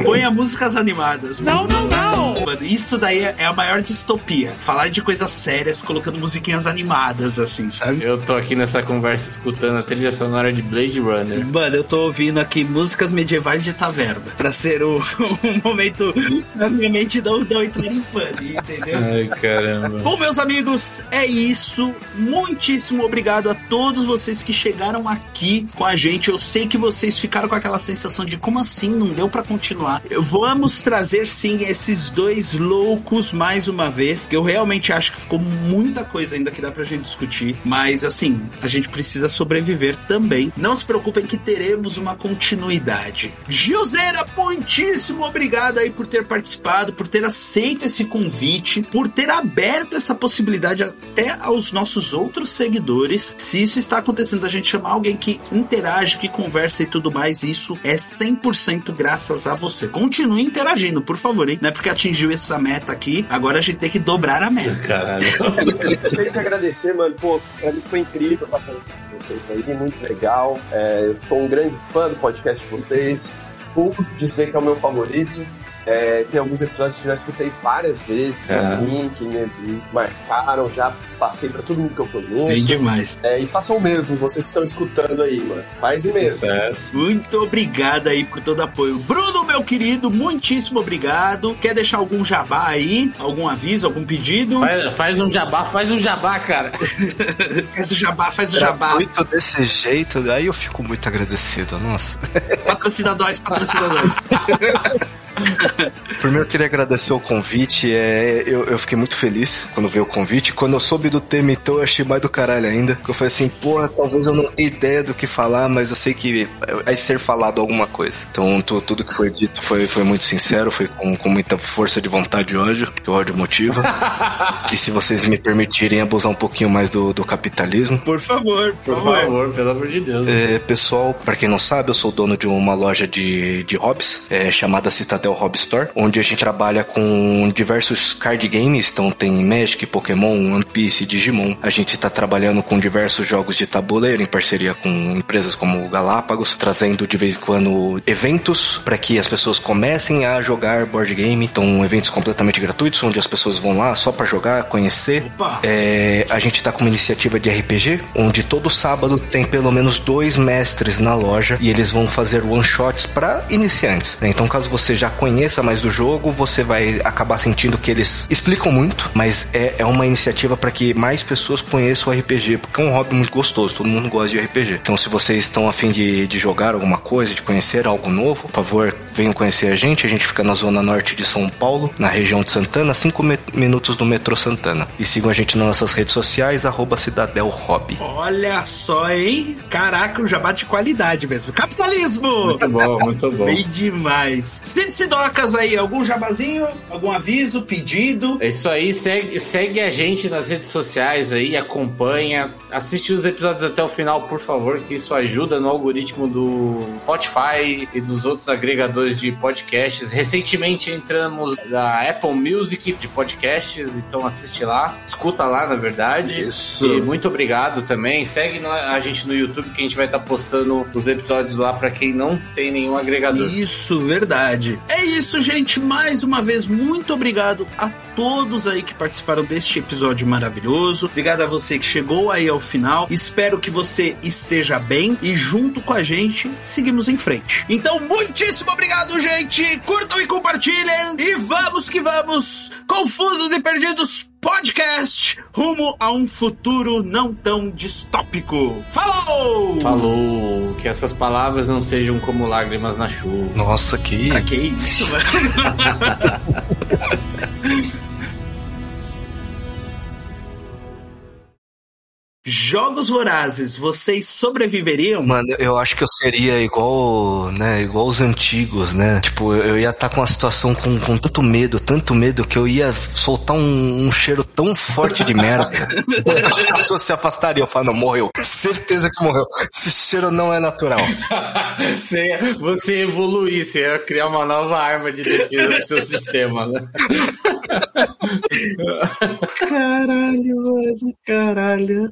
Ponha músicas animadas. Não, não, não. Mano, isso daí é a maior distopia. Falar de coisas sérias colocando musiquinhas animadas, assim, sabe? Eu tô aqui nessa conversa escutando a trilha sonora de Blade Runner. Mano, eu tô ouvindo aqui músicas medievais de taverna. Pra ser o, um momento na minha mente não, não entrar em pânico, entendeu? Ai, caramba. Bom, meus amigos, é isso. Muitíssimo obrigado a todos vocês que chegaram aqui com a gente. Eu sei que vocês ficaram com aquela sensação de como assim não deu para continuar. Vamos trazer sim esses dois loucos mais uma vez, que eu realmente acho que ficou muita coisa ainda que dá pra gente discutir, mas assim, a gente precisa sobreviver também. Não se preocupem que teremos uma continuidade. Gilzeira, muitíssimo obrigado aí por ter participado, por ter aceito esse convite, por ter aberto essa possibilidade até aos nossos outros seguidores. Se isso está acontecendo, a gente chamar alguém que interage, que conversa e tudo mais, isso é 100% graças a você. Continue interagindo, por favor, hein? Não é porque atingiu essa meta aqui, agora a gente tem que dobrar a meta. Caralho. Queria te agradecer, mano. Pô, pra mim foi incrível passar com vocês aí, muito legal. É, eu tô um grande fã do podcast de vocês. Pouco dizer que é o meu favorito. É, tem alguns episódios que eu já escutei várias vezes, É. assim, que me, me marcaram, já passei pra todo mundo que eu conheço. Bem demais. É, e façam o mesmo, vocês estão escutando aí, mano. Fazem mesmo. Sucesso. Muito obrigado aí por todo o apoio. Bruno, meu querido, muitíssimo obrigado. Quer deixar algum jabá aí? Algum aviso, algum pedido? Faz, faz um jabá, faz um jabá, cara. faz o jabá, faz o jabá. Gratuito desse jeito, aí eu fico muito agradecido, nossa. Patrocina nós, patrocina nós. Primeiro eu queria agradecer o convite. É, eu, eu fiquei muito feliz quando veio o convite. Quando eu soube do tema, então, eu achei mais do caralho ainda. Eu falei assim, pô, talvez eu não tenha ideia do que falar, mas eu sei que vai ser falado alguma coisa. Então, tu, tudo que foi dito foi, foi muito sincero, foi com, com muita força de vontade e ódio, que o ódio motiva. e se vocês me permitirem abusar um pouquinho mais do, do capitalismo. Por favor, por, por favor. favor. pelo amor de Deus. É, pessoal, para quem não sabe, eu sou dono de uma loja de, de hobbies, é, chamada Citadel Hobby Store, onde a gente trabalha com diversos card games, então tem Magic, Pokémon, One Piece, Digimon. A gente está trabalhando com diversos jogos de tabuleiro em parceria com empresas como Galápagos, trazendo de vez em quando eventos para que as pessoas comecem a jogar board game. Então, eventos completamente gratuitos, onde as pessoas vão lá só para jogar, conhecer. É, a gente está com uma iniciativa de RPG, onde todo sábado tem pelo menos dois mestres na loja e eles vão fazer one shots para iniciantes. Né? Então, caso você já conheça mais do jogo, você vai acabar sentindo que eles explicam muito, mas é, é uma iniciativa para que mais pessoas conheçam o RPG, porque é um hobby muito gostoso, todo mundo gosta de RPG. Então, se vocês estão afim de, de jogar alguma coisa, de conhecer algo novo, por favor, venham conhecer a gente. A gente fica na zona norte de São Paulo, na região de Santana, 5 minutos do metrô Santana. E sigam a gente nas nossas redes sociais, arroba Cidadel Hobby. Olha só, hein? Caraca, o jabá de qualidade mesmo. Capitalismo! Muito bom, muito bom. Bem demais. Sidocas aí, algum jabazinho, algum aviso, pedido? É isso aí, segue, segue a gente nas redes sociais aí, acompanha, assiste os episódios até o final, por favor, que isso ajuda no algoritmo do Spotify e dos outros agregadores de podcasts. Recentemente entramos na Apple Music de podcasts, então assiste lá, escuta lá, na verdade. Isso. E muito obrigado também. Segue a gente no YouTube que a gente vai estar tá postando os episódios lá para quem não tem nenhum agregador. Isso, verdade. É isso, gente. Mais uma vez, muito obrigado a todos aí que participaram deste episódio maravilhoso. Obrigado a você que chegou aí ao final. Espero que você esteja bem e junto com a gente seguimos em frente. Então, muitíssimo obrigado, gente. Curtam e compartilhem e vamos que vamos. Confusos e perdidos podcast rumo a um futuro não tão distópico. Falou! Falou! Que essas palavras não sejam como lágrimas na chuva. Nossa, que. Pra que isso, velho? Jogos Vorazes, vocês sobreviveriam? Mano, eu acho que eu seria igual, né, igual os antigos, né? Tipo, eu ia estar tá com uma situação com, com tanto medo, tanto medo, que eu ia soltar um, um cheiro tão forte de merda. As pessoas se afastariam, falando, morreu. Certeza que morreu. Esse cheiro não é natural. você, você evoluir, você ia criar uma nova arma de defesa pro seu sistema, né? caralho, mano, caralho.